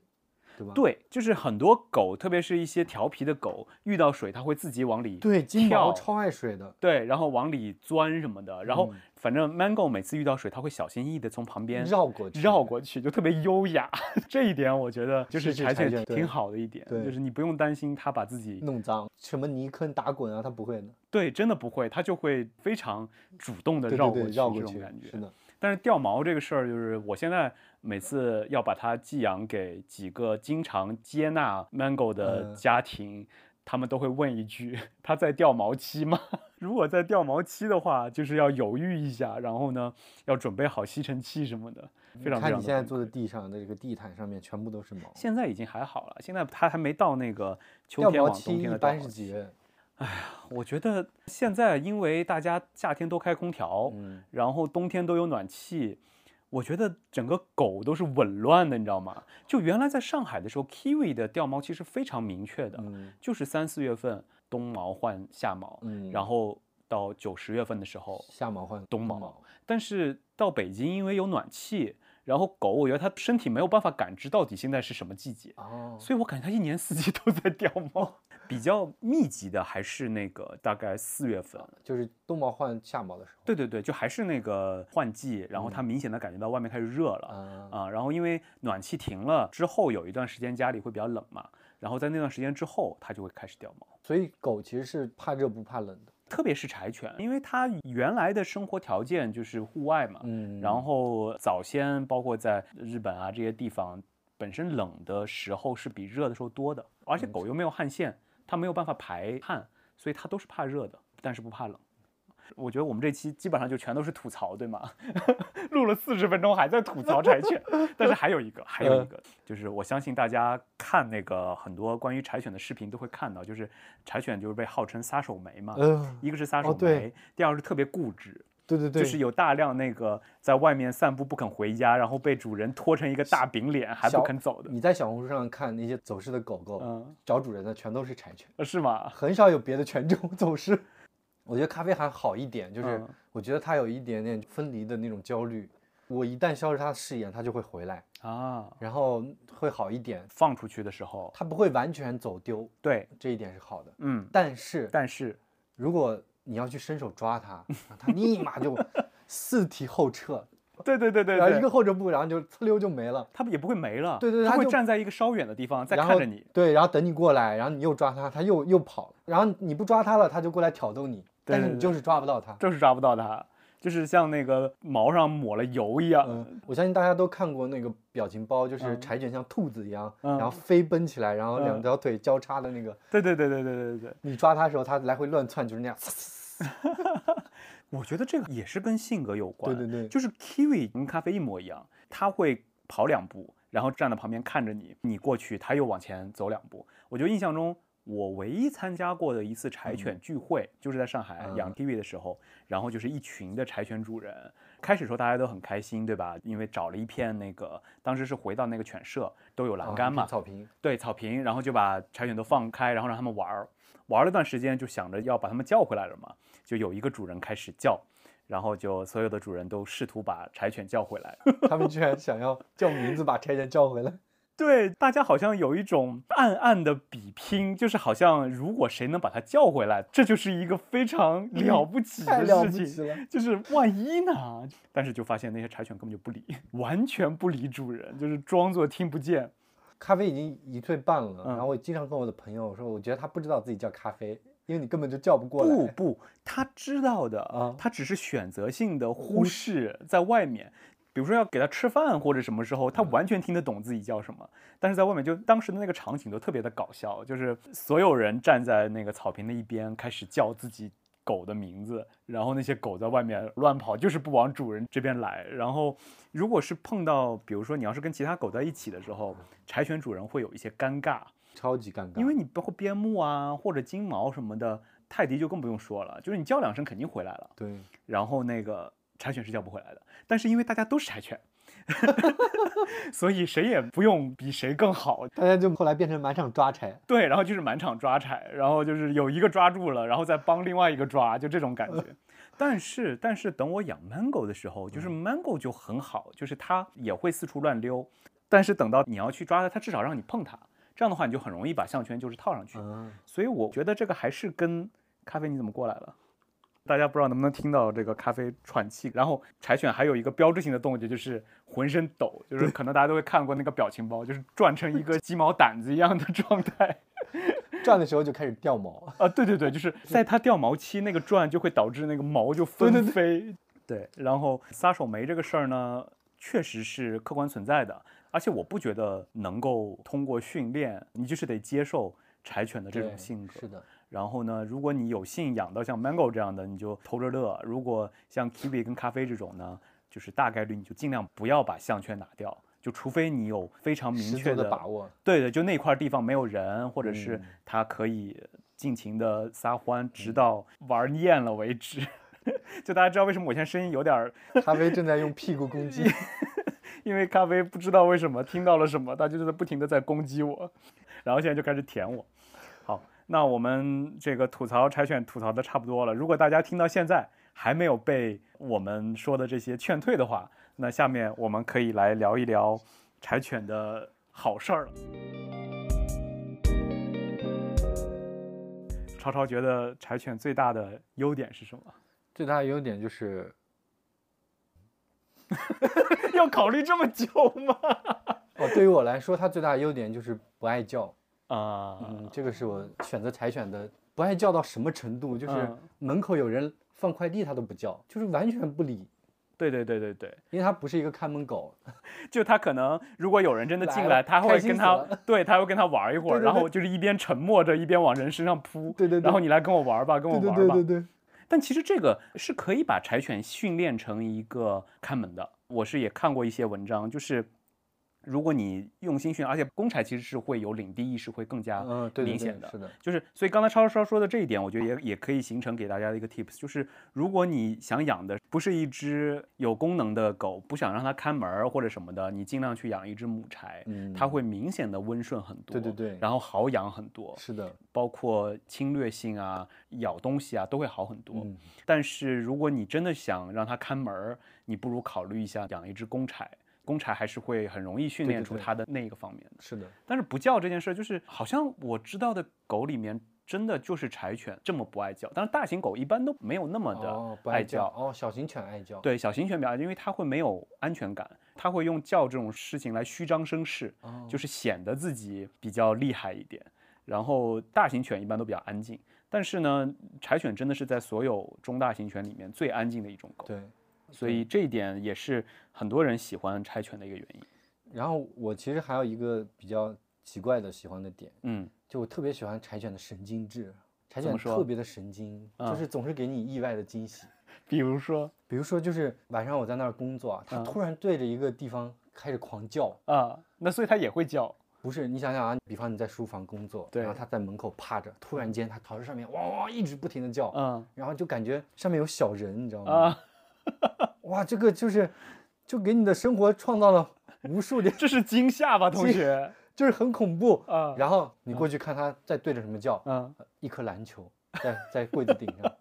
对吧？对，就是很多狗，特别是一些调皮的狗，遇到水它会自己往里对，金毛超爱水的，对，然后往里钻什么的，然后反正 Mango 每次遇到水，它会小心翼翼的从旁边绕过去，绕过去就特别优雅。这一点我觉得就是柴犬挺好的一点，就是你不用担心它把自己弄脏，什么泥坑打滚啊，它不会的。对，真的不会，它就会非常主动的绕过去，绕过去这种感觉。是的。但是掉毛这个事儿，就是我现在每次要把它寄养给几个经常接纳 Mango 的家庭，他们都会问一句：“它在掉毛期吗？” 如果在掉毛期的话，就是要犹豫一下，然后呢，要准备好吸尘器什么的。非常。看你现在坐的地上的这个地毯上面全部都是毛。现在已经还好了，现在它还没到那个秋天往冬天的掉毛期。一般是几月？哎呀，我觉得现在因为大家夏天都开空调，嗯，然后冬天都有暖气，我觉得整个狗都是紊乱的，你知道吗？就原来在上海的时候，Kiwi 的掉毛期是非常明确的，就是三四月份冬毛换夏毛，嗯，然后到九十月份的时候夏毛换冬毛。但是到北京，因为有暖气。然后狗，我觉得它身体没有办法感知到底现在是什么季节，哦，所以我感觉它一年四季都在掉毛。比较密集的还是那个大概四月份，就是冬毛换夏毛的时候。对对对，就还是那个换季，然后它明显的感觉到外面开始热了，啊，然后因为暖气停了之后，有一段时间家里会比较冷嘛，然后在那段时间之后，它就会开始掉毛。所以狗其实是怕热不怕冷的。特别是柴犬，因为它原来的生活条件就是户外嘛，嗯，然后早先包括在日本啊这些地方，本身冷的时候是比热的时候多的，而且狗又没有汗腺，它没有办法排汗，所以它都是怕热的，但是不怕冷。我觉得我们这期基本上就全都是吐槽，对吗？录了四十分钟还在吐槽柴犬，但是还有一个，还有一个，就是我相信大家看那个很多关于柴犬的视频都会看到，就是柴犬就是被号称撒手没嘛，一个是撒手没，第二是特别固执，对对对，就是有大量那个在外面散步不肯回家，然后被主人拖成一个大饼脸还不肯走的。你在小红书上看那些走失的狗狗，嗯，找主人的全都是柴犬，是吗？很少有别的犬种 走失。我觉得咖啡还好一点，就是我觉得它有一点点分离的那种焦虑。我一旦消失它的视野，它就会回来啊，然后会好一点。放出去的时候，它不会完全走丢。对，这一点是好的。嗯，但是但是，如果你要去伸手抓它，它立马就四蹄后撤。对对对对，然后一个后撤步，然后就呲溜就没了。它也不会没了。对对，它会站在一个稍远的地方再看着你。对，然后等你过来，然后你又抓它，它又又跑了。然后你不抓它了，它就过来挑逗你。但是你就是抓不到它，就是抓不到它，就是像那个毛上抹了油一样。嗯，我相信大家都看过那个表情包，就是柴犬像兔子一样，然后飞奔起来，然后两条腿交叉的那个。对对对对对对对。你抓它的时候，它来回乱窜，就是那样。我觉得这个也是跟性格有关。对对对，就是 Kiwi 跟咖啡一模一样，它会跑两步，然后站在旁边看着你，你过去，它又往前走两步。我觉得印象中。我唯一参加过的一次柴犬聚会，就是在上海养 Kiwi 的时候，然后就是一群的柴犬主人。开始时候大家都很开心，对吧？因为找了一片那个，当时是回到那个犬舍，都有栏杆嘛，草坪，对，草坪，然后就把柴犬都放开，然后让他们玩儿，玩了段时间，就想着要把他们叫回来了嘛，就有一个主人开始叫，然后就所有的主人都试图把柴犬叫回来，他们居然想要叫名字把柴犬叫回来。对，大家好像有一种暗暗的比拼，就是好像如果谁能把它叫回来，这就是一个非常了不起的事情。就是万一呢？但是就发现那些柴犬根本就不理，完全不理主人，就是装作听不见。咖啡已经一岁半了，然后我经常跟我的朋友说，我觉得他不知道自己叫咖啡，因为你根本就叫不过来。不不，他知道的啊，他只是选择性的忽视在外面。比如说要给他吃饭或者什么时候，他完全听得懂自己叫什么，但是在外面就当时的那个场景都特别的搞笑，就是所有人站在那个草坪的一边开始叫自己狗的名字，然后那些狗在外面乱跑，就是不往主人这边来。然后如果是碰到，比如说你要是跟其他狗在一起的时候，柴犬主人会有一些尴尬，超级尴尬，因为你包括边牧啊或者金毛什么的，泰迪就更不用说了，就是你叫两声肯定回来了。对，然后那个。柴犬是叫不回来的，但是因为大家都是柴犬，所以谁也不用比谁更好，大家就后来变成满场抓柴。对，然后就是满场抓柴，然后就是有一个抓住了，然后再帮另外一个抓，就这种感觉。但是，但是等我养 Mango 的时候，就是 Mango 就很好，就是它也会四处乱溜。但是等到你要去抓它，它至少让你碰它，这样的话你就很容易把项圈就是套上去。所以我觉得这个还是跟咖啡你怎么过来了。大家不知道能不能听到这个咖啡喘气，然后柴犬还有一个标志性的动作就是浑身抖，就是可能大家都会看过那个表情包，就是转成一个鸡毛掸子一样的状态，转的时候就开始掉毛。啊，对对对，就是在它掉毛期那个转就会导致那个毛就纷飞，对，然后撒手没这个事儿呢，确实是客观存在的，而且我不觉得能够通过训练，你就是得接受柴犬的这种性格，是的。然后呢，如果你有幸养到像 Mango 这样的，你就偷着乐；如果像 Kiwi 跟咖啡这种呢，就是大概率你就尽量不要把项圈拿掉，就除非你有非常明确的把握。对的，就那块地方没有人，或者是它可以尽情的撒欢，直到玩厌了为止。就大家知道为什么我现在声音有点？咖啡正在用屁股攻击，因为咖啡不知道为什么听到了什么，它就是在不停的在攻击我，然后现在就开始舔我。那我们这个吐槽柴犬吐槽的差不多了。如果大家听到现在还没有被我们说的这些劝退的话，那下面我们可以来聊一聊柴犬的好事儿了。超超觉得柴犬最大的优点是什么？最大的优点就是 要考虑这么久吗？哦，对于我来说，它最大的优点就是不爱叫。啊，嗯，这个是我选择柴犬的，不爱叫到什么程度，就是门口有人放快递它都不叫，就是完全不理。对对对对对，因为它不是一个看门狗，就它可能如果有人真的进来，它会跟它，对，它会跟它玩一会儿，然后就是一边沉默着一边往人身上扑，对对，然后你来跟我玩吧，跟我玩吧，对对对。但其实这个是可以把柴犬训练成一个看门的，我是也看过一些文章，就是。如果你用心训，而且公柴其实是会有领地意识，会更加明显的。是的，就是所以刚才超超说的这一点，我觉得也也可以形成给大家的一个 tips，就是如果你想养的不是一只有功能的狗，不想让它看门或者什么的，你尽量去养一只母柴，它会明显的温顺很多。对对对，然后好养很多。是的，包括侵略性啊、咬东西啊都会好很多。但是如果你真的想让它看门，你不如考虑一下养一只公柴。公柴还是会很容易训练出它的那个方面的，是的。但是不叫这件事儿，就是好像我知道的狗里面，真的就是柴犬这么不爱叫。但是大型狗一般都没有那么的不爱叫哦，小型犬爱叫。对，小型犬比较爱，因为它会没有安全感，它会用叫这种事情来虚张声势，就是显得自己比较厉害一点。然后大型犬一般都比较安静，但是呢，柴犬真的是在所有中大型犬里面最安静的一种狗。对。所以这一点也是很多人喜欢柴犬的一个原因。然后我其实还有一个比较奇怪的喜欢的点，嗯，就我特别喜欢柴犬的神经质。柴犬特别的神经，就是总是给你意外的惊喜。比如说，比如说就是晚上我在那儿工作，它突然对着一个地方开始狂叫啊，那所以它也会叫。不是，你想想啊，比方你在书房工作，然后它在门口趴着，突然间它朝着上面，哇哇一直不停的叫，嗯，然后就感觉上面有小人，你知道吗？哇，这个就是就给你的生活创造了无数点，这是惊吓吧，同学？就是很恐怖啊。然后你过去看他在对着什么叫，嗯，一颗篮球在在柜子顶上，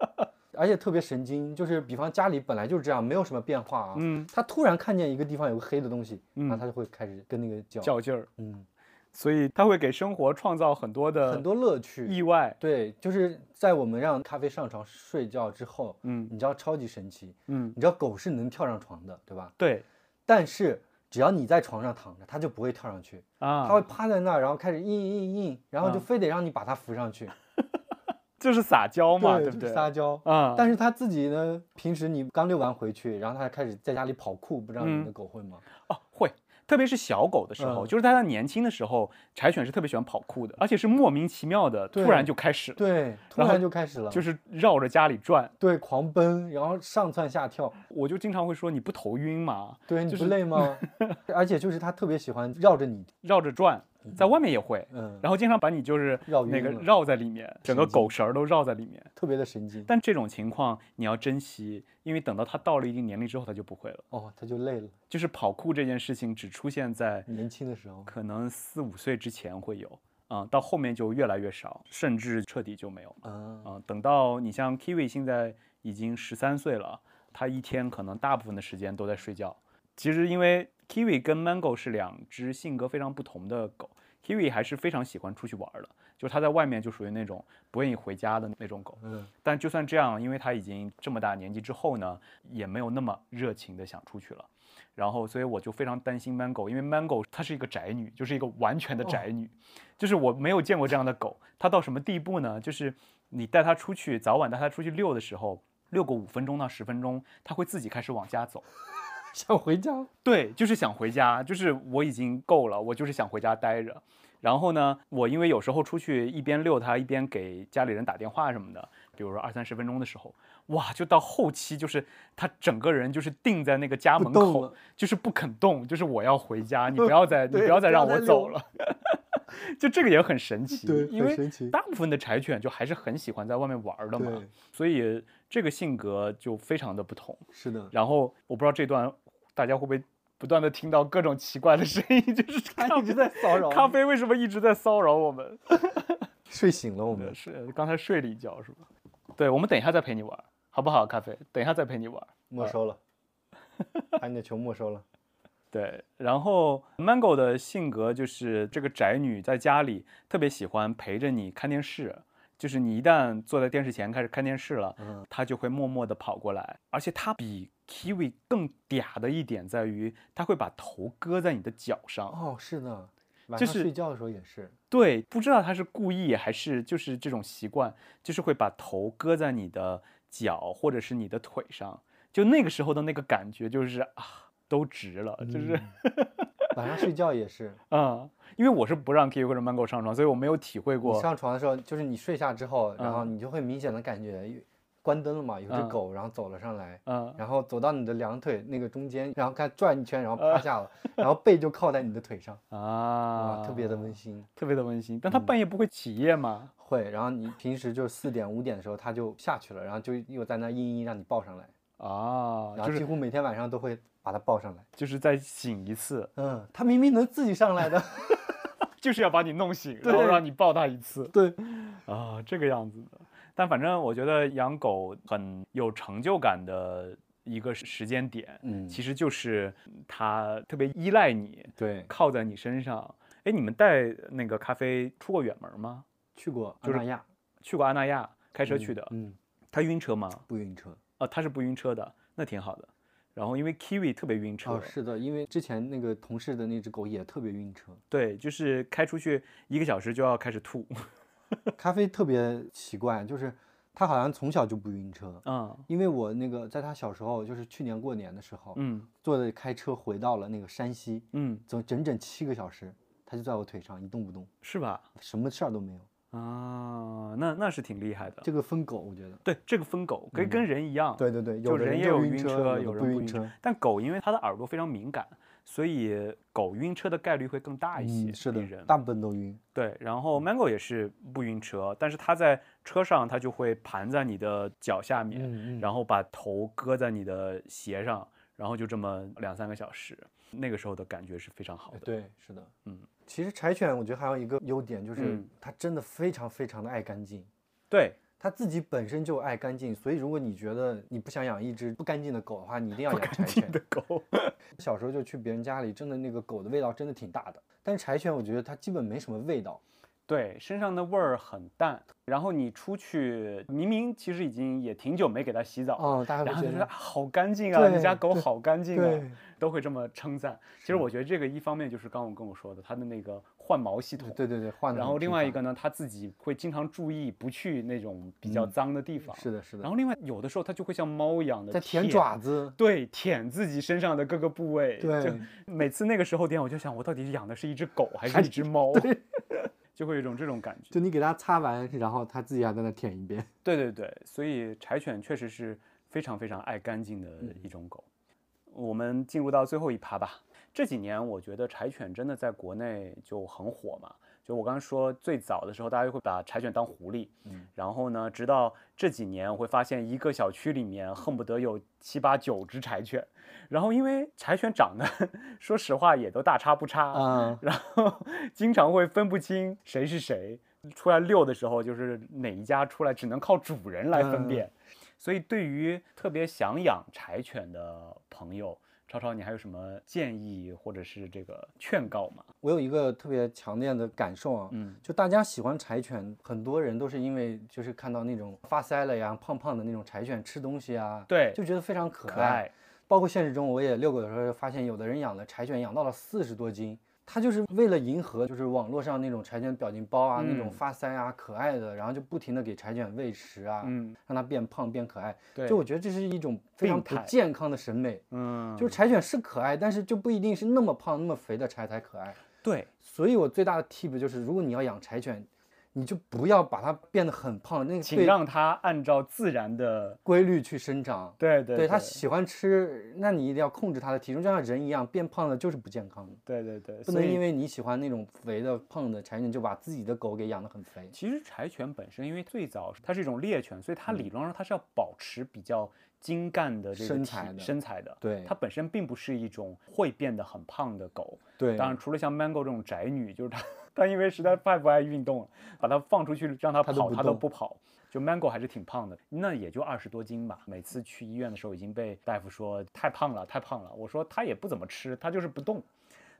而且特别神经，就是比方家里本来就是这样，没有什么变化啊，嗯，他突然看见一个地方有个黑的东西，然后他就会开始跟那个叫较劲儿，嗯，所以它会给生活创造很多的很多乐趣、意外。对，就是在我们让咖啡上床睡觉之后，嗯，你知道超级神奇，嗯，你知道狗是能跳上床的，对吧？对，但是只要你在床上躺着，它就不会跳上去，啊，它会趴在那儿，然后开始嘤嘤嘤，然后就非得让你把它扶上去，就是撒娇嘛，对不对？撒娇。啊，但是它自己呢，平时你刚遛完回去，然后它开始在家里跑酷，不知道你的狗会吗？哦，会。特别是小狗的时候，嗯就是在它年轻的时候，柴犬是特别喜欢跑酷的，而且是莫名其妙的，突然就开始了，对，突然就开始了，就是绕着家里转。对狂奔，然后上蹿下跳，我就经常会说，你不头晕吗？对，你就是不累吗？而且就是它特别喜欢绕着你，绕着转，在外面也会，嗯，然后经常把你就是绕那个绕在里面，整个狗绳儿都绕在里面。特别的神经。但这种情况你要珍惜，因为等到它到了一定年龄之后，它就不会了。哦，它就累了。就是跑酷这件事情只出现在年轻的时候，可能四五岁之前会有，啊、到后面就越来越少，甚至彻底就没有啊、等到你像 Kiwi 现在已经十三岁了，他一天可能大部分的时间都在睡觉。其实因为 Kiwi 跟 Mango 是两只性格非常不同的狗，Kiwi 还是非常喜欢出去玩的，就是它在外面就属于那种不愿意回家的那种狗。嗯，但就算这样，因为它已经这么大年纪之后呢，也没有那么热情的想出去了。然后，所以我就非常担心 Mango，因为 Mango 它是一个宅女，就是一个完全的宅女，就是我没有见过这样的狗。它到什么地步呢？就是你带它出去，早晚带它出去遛的时候，遛个五分钟到十分钟，它会自己开始往家走。想回家。对，就是想回家，就是我已经够了，我就是想回家待着。然后呢，我因为有时候出去一边遛它，一边给家里人打电话什么的，比如说二三十分钟的时候，哇，就到后期就是它整个人就是定在那个家门口就是不肯动，就是我要回家，你不要再你不要再让我走了。就这个也很神奇，对因为大部分的柴犬就还是很喜欢在外面玩的嘛，所以这个性格就非常的不同。是的，然后我不知道这段大家会不会不断的听到各种奇怪的声音，就是它咖一直在骚扰咖啡为什么一直在骚扰我们？睡醒了我们。是刚才睡了一觉是吧？对，我们等一下再陪你玩，好不好？咖啡，等一下再陪你玩。没收了，把你的球没收了。对，然后 Mango 的性格就是这个宅女，在家里特别喜欢陪着你看电视。就是你一旦坐在电视前开始看电视了，嗯她就会默默地跑过来。而且她比 Kiwi 更嗲的一点在于，它会把头搁在你的脚上。哦，是的，晚就是上睡觉的时候也是。对，不知道他是故意还是就是这种习惯，就是会把头搁在你的脚或者是你的腿上，就那个时候的那个感觉就是啊，都直了，就是 晚上睡觉也是。嗯因为我是不让 Kiwi 或者 Mango 上床，所以我没有体会你过。上床的时候，就是你睡下之后，然后嗯你就会明显的感觉有关灯了嘛，有只嗯狗，然后走了上来，嗯，然后走到你的两腿那个中间，然后看转一圈，然后趴下了，然后背就靠在你的腿上，啊，哇，特别的温馨。特别的温馨。但它半夜不会起夜吗？会，然后你平时就四点五点的时候，它就下去了，然后就又在那嘤嘤让你抱上来，啊，然后几乎每天晚上都会把它抱上来。就是再醒一次，嗯，它明明能自己上来的。就是要把你弄醒，然后让你抱他一次。对，啊，这个样子的。但反正我觉得养狗很有成就感的一个时时间点，嗯其实就是它特别依赖你，对，靠在你身上。哎，你们带那个咖啡出过远门吗？去过就是阿那亚，去过阿那亚，开车去的。嗯，他晕车吗？不晕车。哦，他是不晕车的，那挺好的。然后因为 Kiwi 特别晕车，哦，是的，因为之前那个同事的那只狗也特别晕车。对，就是开出去一个小时就要开始吐。咖啡特别奇怪，就是他好像从小就不晕车。嗯因为我那个在他小时候，就是去年过年的时候，嗯坐着开车回到了那个山西，嗯，走整整七个小时，他就在我腿上一动不动，是吧？什么事儿都没有。啊，那那是挺厉害的。这个分狗，我觉得。对，这个分狗跟跟人一样，对对对，有人也有晕车，有人不晕不晕车。。但狗因为它的耳朵非常敏感，所以狗晕车的概率会更大一些，嗯，是的人，大部分都晕。对，然后 Mango 也是不晕车，但是它在车上，它就会盘在你的脚下面，然后把头搁在你的鞋上，然后就这么两三个小时，那个时候的感觉是非常好的。对，是的，嗯，其实柴犬我觉得还有一个优点就是它真的非常非常的爱干净。对。它自己本身就爱干净，所以如果你觉得你不想养一只不干净的狗的话，你一定要养柴犬的狗。小时候就去别人家里，真的那个狗的味道真的挺大的。但是柴犬我觉得它基本没什么味道，对，身上的味儿很淡。然后你出去，明明其实已经也挺久没给它洗澡，哦，大家然后就觉得好干净啊，你家狗好干净啊，都会这么称赞。其实我觉得这个一方面就是刚我跟我说的，它的那个。换毛系统，对对对，换。然后另外一个呢，他自己会经常注意不去那种比较脏的地方。是的，是的。然后另外有的时候它就会像猫一样的在舔爪子，对，舔自己身上的各个部位。对。就 每次那个时候点，我就想，我到底养的是一只狗还是一只猫？就会有一种这种感觉。就你给它擦完，然后它自己还在那舔一遍。对对对，所以柴犬确实是非常非常爱干净的一种狗。我们进入到最后一趴吧。这几年我觉得柴犬真的在国内就很火嘛。就我刚刚说，最早的时候，大家会把柴犬当狐狸，嗯，然后呢，直到这几年，我会发现一个小区里面恨不得有七八九只柴犬，然后因为柴犬长得，说实话也都大差不差，嗯，然后经常会分不清谁是谁，出来遛的时候就是哪一家出来，只能靠主人来分辨，所以对于特别想养柴犬的朋友。超超，你还有什么建议或者是这个劝告吗？我有一个特别强烈的感受啊，嗯，就大家喜欢柴犬，很多人都是因为就是看到那种发腮了呀、胖胖的那种柴犬吃东西啊，对，就觉得非常可爱。包括现实中，我也遛狗的时候发现，有的人养的柴犬养到了四十多斤。他就是为了迎合，就是网络上那种柴犬表情包啊，那种发腮啊，可爱的，然后就不停的给柴犬喂食啊，嗯，让它变胖变可爱。对，就我觉得这是一种非常不健康的审美。嗯，就是柴犬是可爱，但是就不一定是那么胖那么肥的柴才可爱。对，所以我最大的 tip 就是，如果你要养柴犬。你就不要把它变得很胖，那个请让它按照自然的规律去生长。对对，对它喜欢吃，那你一定要控制它的体重，就像人一样，变胖了就是不健康的。对对对，不能因为你喜欢那种肥的胖的柴犬，就把自己的狗给养得很肥。其实柴犬本身，因为最早它是一种猎犬，所以它理论上它是要保持比较精干的这个身材身材的。对，它本身并不是一种会变得很胖的狗。对，当然除了像 Mango 这种宅女，就是它。他因为实在太不爱运动了，把它放出去让它跑，它都不跑。就 Mango 还是挺胖的，那也就二十多斤吧。每次去医院的时候，已经被大夫说太胖了，太胖了。我说他也不怎么吃，他就是不动。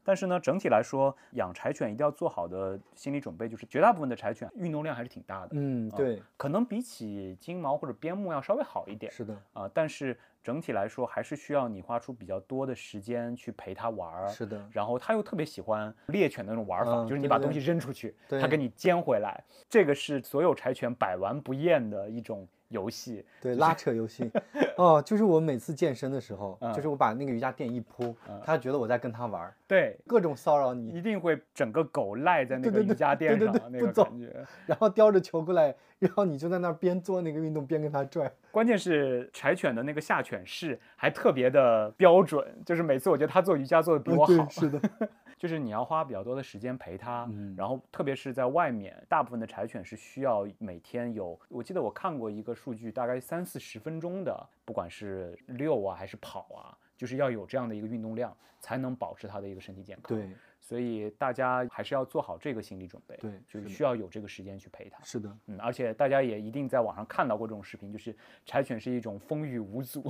但是呢，整体来说，养柴犬一定要做好的心理准备，就是绝大部分的柴犬运动量还是挺大的。嗯，对，可能比起金毛或者边牧要稍微好一点。是的，啊，但是。整体来说，还是需要你花出比较多的时间去陪它玩儿。是的，然后它又特别喜欢猎犬的那种玩法，就是你把东西扔出去，它给你捡回来。这个是所有柴犬百玩不厌的一种游戏。对，拉扯游戏。哦，就是我每次健身的时候，就是我把那个瑜伽垫一铺，他觉得我在跟他玩。对，各种骚扰你，一定会整个狗赖在那个瑜伽垫上，那个感觉，然后叼着球过来。然后你就在那儿边做那个运动边跟它拽，关键是柴犬的那个下犬式还特别的标准，就是每次我觉得它做瑜伽做的比我好。是的，就是你要花比较多的时间陪它，然后特别是在外面，大部分的柴犬是需要每天有，我记得我看过一个数据，大概三四十分钟的，不管是遛啊还是跑啊，就是要有这样的一个运动量，才能保持它的一个身体健康。对。所以大家还是要做好这个心理准备，对，就是需要有这个时间去陪它。是的，嗯，而且大家也一定在网上看到过这种视频，就是柴犬是一种风雨无阻，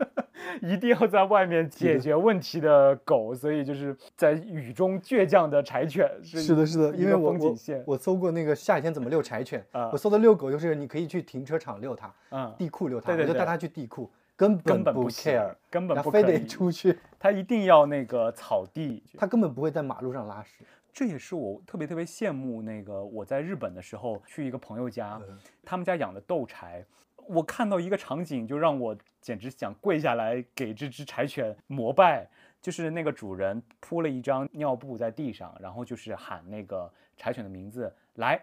一定要在外面解决问题的狗，所以就是在雨中倔强的柴犬是的，是的，因为我我我搜过那个夏天怎么遛柴犬，我搜的遛狗就是你可以去停车场遛它，嗯，地库遛它，我就带它去地库。根本不 care，根本不非得出去，他一定要那个草地，他根本不会在马路上拉屎。这也是我特别特别羡慕那个我在日本的时候去一个朋友家，他们家养的斗柴，我看到一个场景就让我简直想跪下来给这只柴犬膜拜，就是那个主人铺了一张尿布在地上，然后就是喊那个柴犬的名字来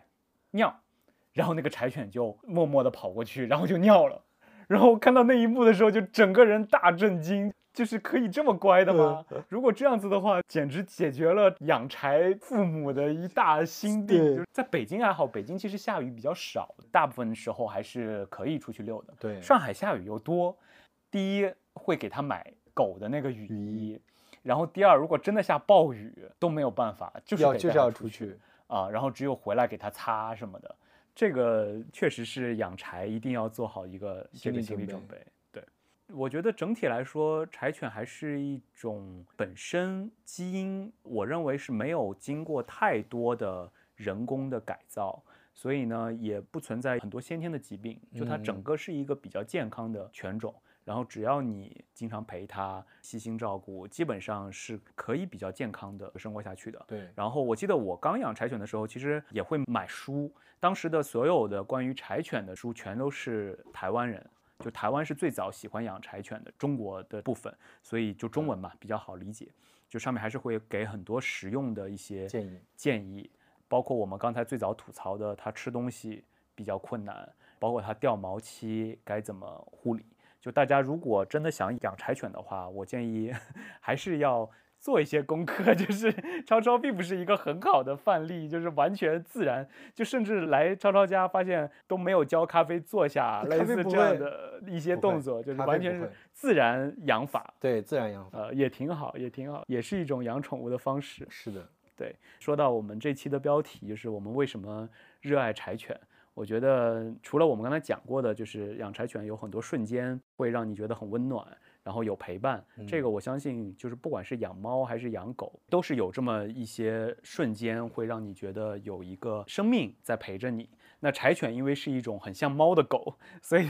尿，然后那个柴犬就默默地跑过去，然后就尿了。然后看到那一幕的时候，就整个人大震惊，就是可以这么乖的吗？如果这样子的话，简直解决了养柴父母的一大心病。在北京还好，北京其实下雨比较少，大部分时候还是可以出去溜的。对，上海下雨又多，第一会给他买狗的那个雨衣。然后第二，如果真的下暴雨都没有办法，就是要就是要出去啊，然后只有回来给他擦什么的。这个确实是养柴一定要做好一个这个心理准备。对，我觉得整体来说，柴犬还是一种本身基因，我认为是没有经过太多的人工的改造，所以呢，也不存在很多先天的疾病，就它整个是一个比较健康的犬种。然后只要你经常陪它，细心照顾，基本上是可以比较健康的生活下去的。对。然后我记得我刚养柴犬的时候，其实也会买书。当时的所有的关于柴犬的书，全都是台湾人，就台湾是最早喜欢养柴犬的中国的部分，所以就中文嘛比较好理解。就上面还是会给很多实用的一些建议，建议，包括我们刚才最早吐槽的，它吃东西比较困难，包括它掉毛期该怎么护理。就大家如果真的想养柴犬的话，我建议 还是要做一些功课。就是超超并不是一个很好的范例，就是完全自然，就甚至来超超家发现都没有教咖啡坐下，类似这样的一些动作，就是完全是自然养法。对，自然养法，呃，也挺好，也挺好，也是一种养宠物的方式。是的，对。说到我们这期的标题，就是我们为什么热爱柴犬。我觉得除了我们刚才讲过的，就是养柴犬有很多瞬间会让你觉得很温暖，然后有陪伴。这个我相信，就是不管是养猫还是养狗，都是有这么一些瞬间会让你觉得有一个生命在陪着你。那柴犬因为是一种很像猫的狗，所以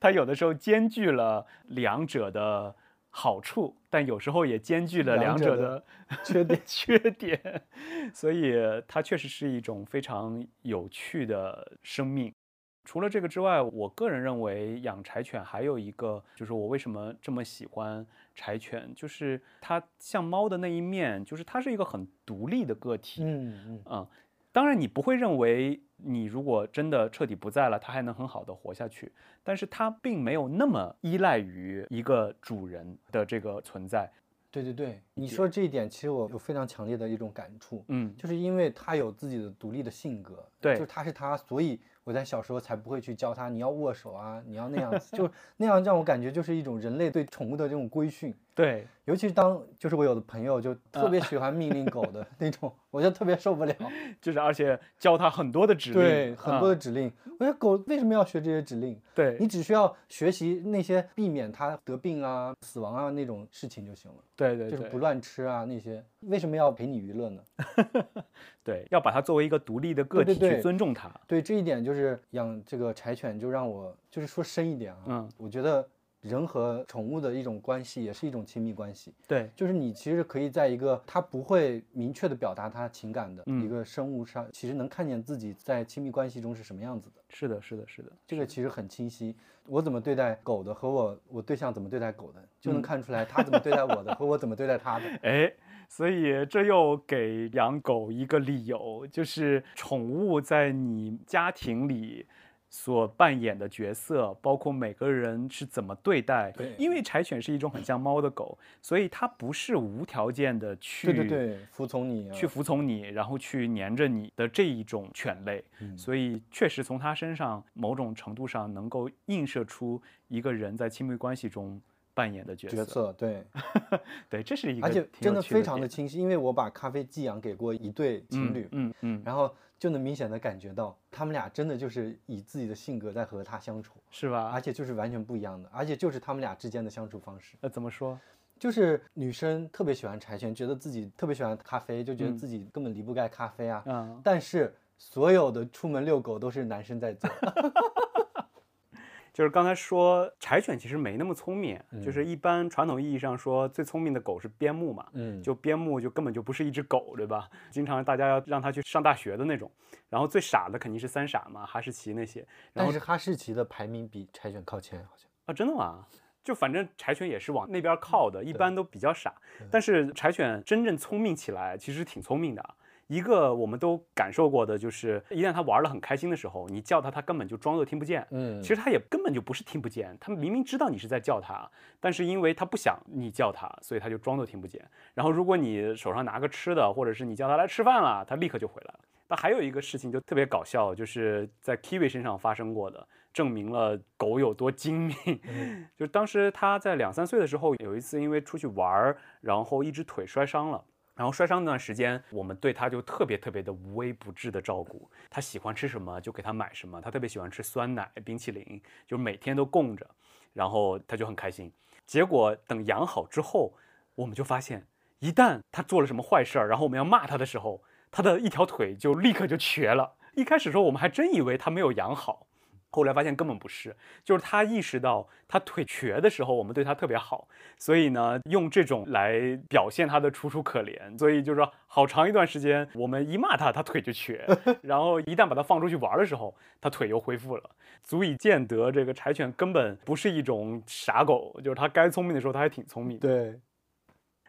它 有的时候兼具了两者的。好处，但有时候也兼具了两者的 缺点。缺点，所以它确实是一种非常有趣的生命。除了这个之外，我个人认为养柴犬还有一个，就是我为什么这么喜欢柴犬，就是它像猫的那一面，就是它是一个很独立的个体。嗯嗯啊。当然，你不会认为你如果真的彻底不在了，它还能很好的活下去。但是它并没有那么依赖于一个主人的这个存在。对对对，你说这一点，其实我有非常强烈的一种感触。嗯，就是因为它有自己的独立的性格。对，就是它是它，所以。我在小时候才不会去教它，你要握手啊，你要那样子，就那样让我感觉就是一种人类对宠物的这种规训。对，尤其是当就是我有的朋友就特别喜欢命令狗的 那种，我就特别受不了。就是而且教它很多的指令，对，很多的指令。我觉得狗为什么要学这些指令？对你只需要学习那些避免它得病啊、死亡啊那种事情就行了。对对，就是不乱吃啊那些。为什么要陪你娱乐呢？对，要把它作为一个独立的个体去尊重它。对这一点，就是养这个柴犬，就让我就是说深一点啊。嗯，我觉得人和宠物的一种关系，也是一种亲密关系。对，就是你其实可以在一个它不会明确的表达它情感的一个生物上，其实能看见自己在亲密关系中是什么样子的。是的，是的，是的，这个其实很清晰。我怎么对待狗的，和我我对象怎么对待狗的，就能看出来他怎么对待我的，和我怎么对待他的。哎。所以这又给养狗一个理由，就是宠物在你家庭里所扮演的角色，包括每个人是怎么对待。对，因为柴犬是一种很像猫的狗，所以它不是无条件的去对对对服从你，去服从你，然后去黏着你的这一种犬类。所以确实从它身上某种程度上能够映射出一个人在亲密关系中。扮演的角色，对，对，这是一个，而且真的非常的清晰，因为我把咖啡寄养给过一对情侣，嗯嗯，然后就能明显的感觉到，他们俩真的就是以自己的性格在和他相处，是吧？而且就是完全不一样的，而且就是他们俩之间的相处方式。那怎么说？就是女生特别喜欢柴犬，觉得自己特别喜欢咖啡，就觉得自己根本离不开咖啡啊。嗯，但是所有的出门遛狗都是男生在做。就是刚才说柴犬其实没那么聪明，就是一般传统意义上说最聪明的狗是边牧嘛，嗯，就边牧就根本就不是一只狗，对吧？经常大家要让它去上大学的那种。然后最傻的肯定是三傻嘛，哈士奇那些。但是哈士奇的排名比柴犬靠前，好像啊，真的吗？就反正柴犬也是往那边靠的，一般都比较傻。但是柴犬真正聪明起来，其实挺聪明的。一个我们都感受过的，就是一旦他玩的很开心的时候，你叫他，他根本就装作听不见。嗯，其实他也根本就不是听不见，他明明知道你是在叫他，但是因为他不想你叫他，所以他就装作听不见。然后如果你手上拿个吃的，或者是你叫他来吃饭了，他立刻就回来了。那还有一个事情就特别搞笑，就是在 Kiwi 身上发生过的，证明了狗有多精明。就当时他在两三岁的时候，有一次因为出去玩儿，然后一只腿摔伤了。然后摔伤那段时间，我们对他就特别特别的无微不至的照顾。他喜欢吃什么就给他买什么，他特别喜欢吃酸奶、冰淇淋，就每天都供着，然后他就很开心。结果等养好之后，我们就发现，一旦他做了什么坏事儿，然后我们要骂他的时候，他的一条腿就立刻就瘸了。一开始时候，我们还真以为他没有养好。后来发现根本不是，就是他意识到他腿瘸的时候，我们对他特别好，所以呢，用这种来表现他的楚楚可怜。所以就是说，好长一段时间，我们一骂他，他腿就瘸；然后一旦把他放出去玩的时候，他腿又恢复了，足以见得这个柴犬根本不是一种傻狗，就是它该聪明的时候，它还挺聪明。对，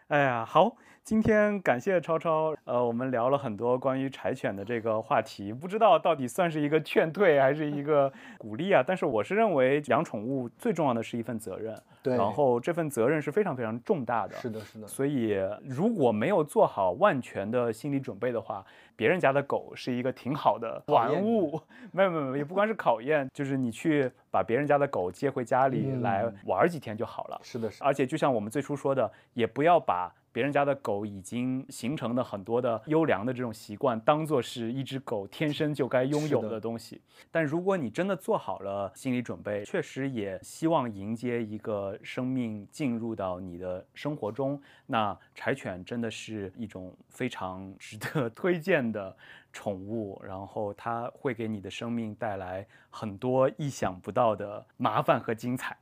哎呀，好。今天感谢超超，呃，我们聊了很多关于柴犬的这个话题，不知道到底算是一个劝退还是一个鼓励啊？但是我是认为养宠物最重要的是一份责任，对，然后这份责任是非常非常重大的，是的，是的。所以如果没有做好万全的心理准备的话，别人家的狗是一个挺好的玩物，没有没有没有，也不光是考验，就是你去把别人家的狗接回家里来玩几天就好了，是的，是。而且就像我们最初说的，也不要把。别人家的狗已经形成的很多的优良的这种习惯，当做是一只狗天生就该拥有的东西。但如果你真的做好了心理准备，确实也希望迎接一个生命进入到你的生活中，那柴犬真的是一种非常值得 推荐的宠物。然后它会给你的生命带来很多意想不到的麻烦和精彩。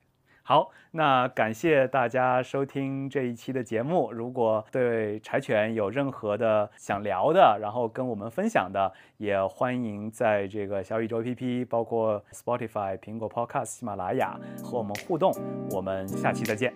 好，那感谢大家收听这一期的节目。如果对柴犬有任何的想聊的，然后跟我们分享的，也欢迎在这个小宇宙 APP、包括 Spotify、苹果 Podcast、喜马拉雅和我们互动。我们下期再见。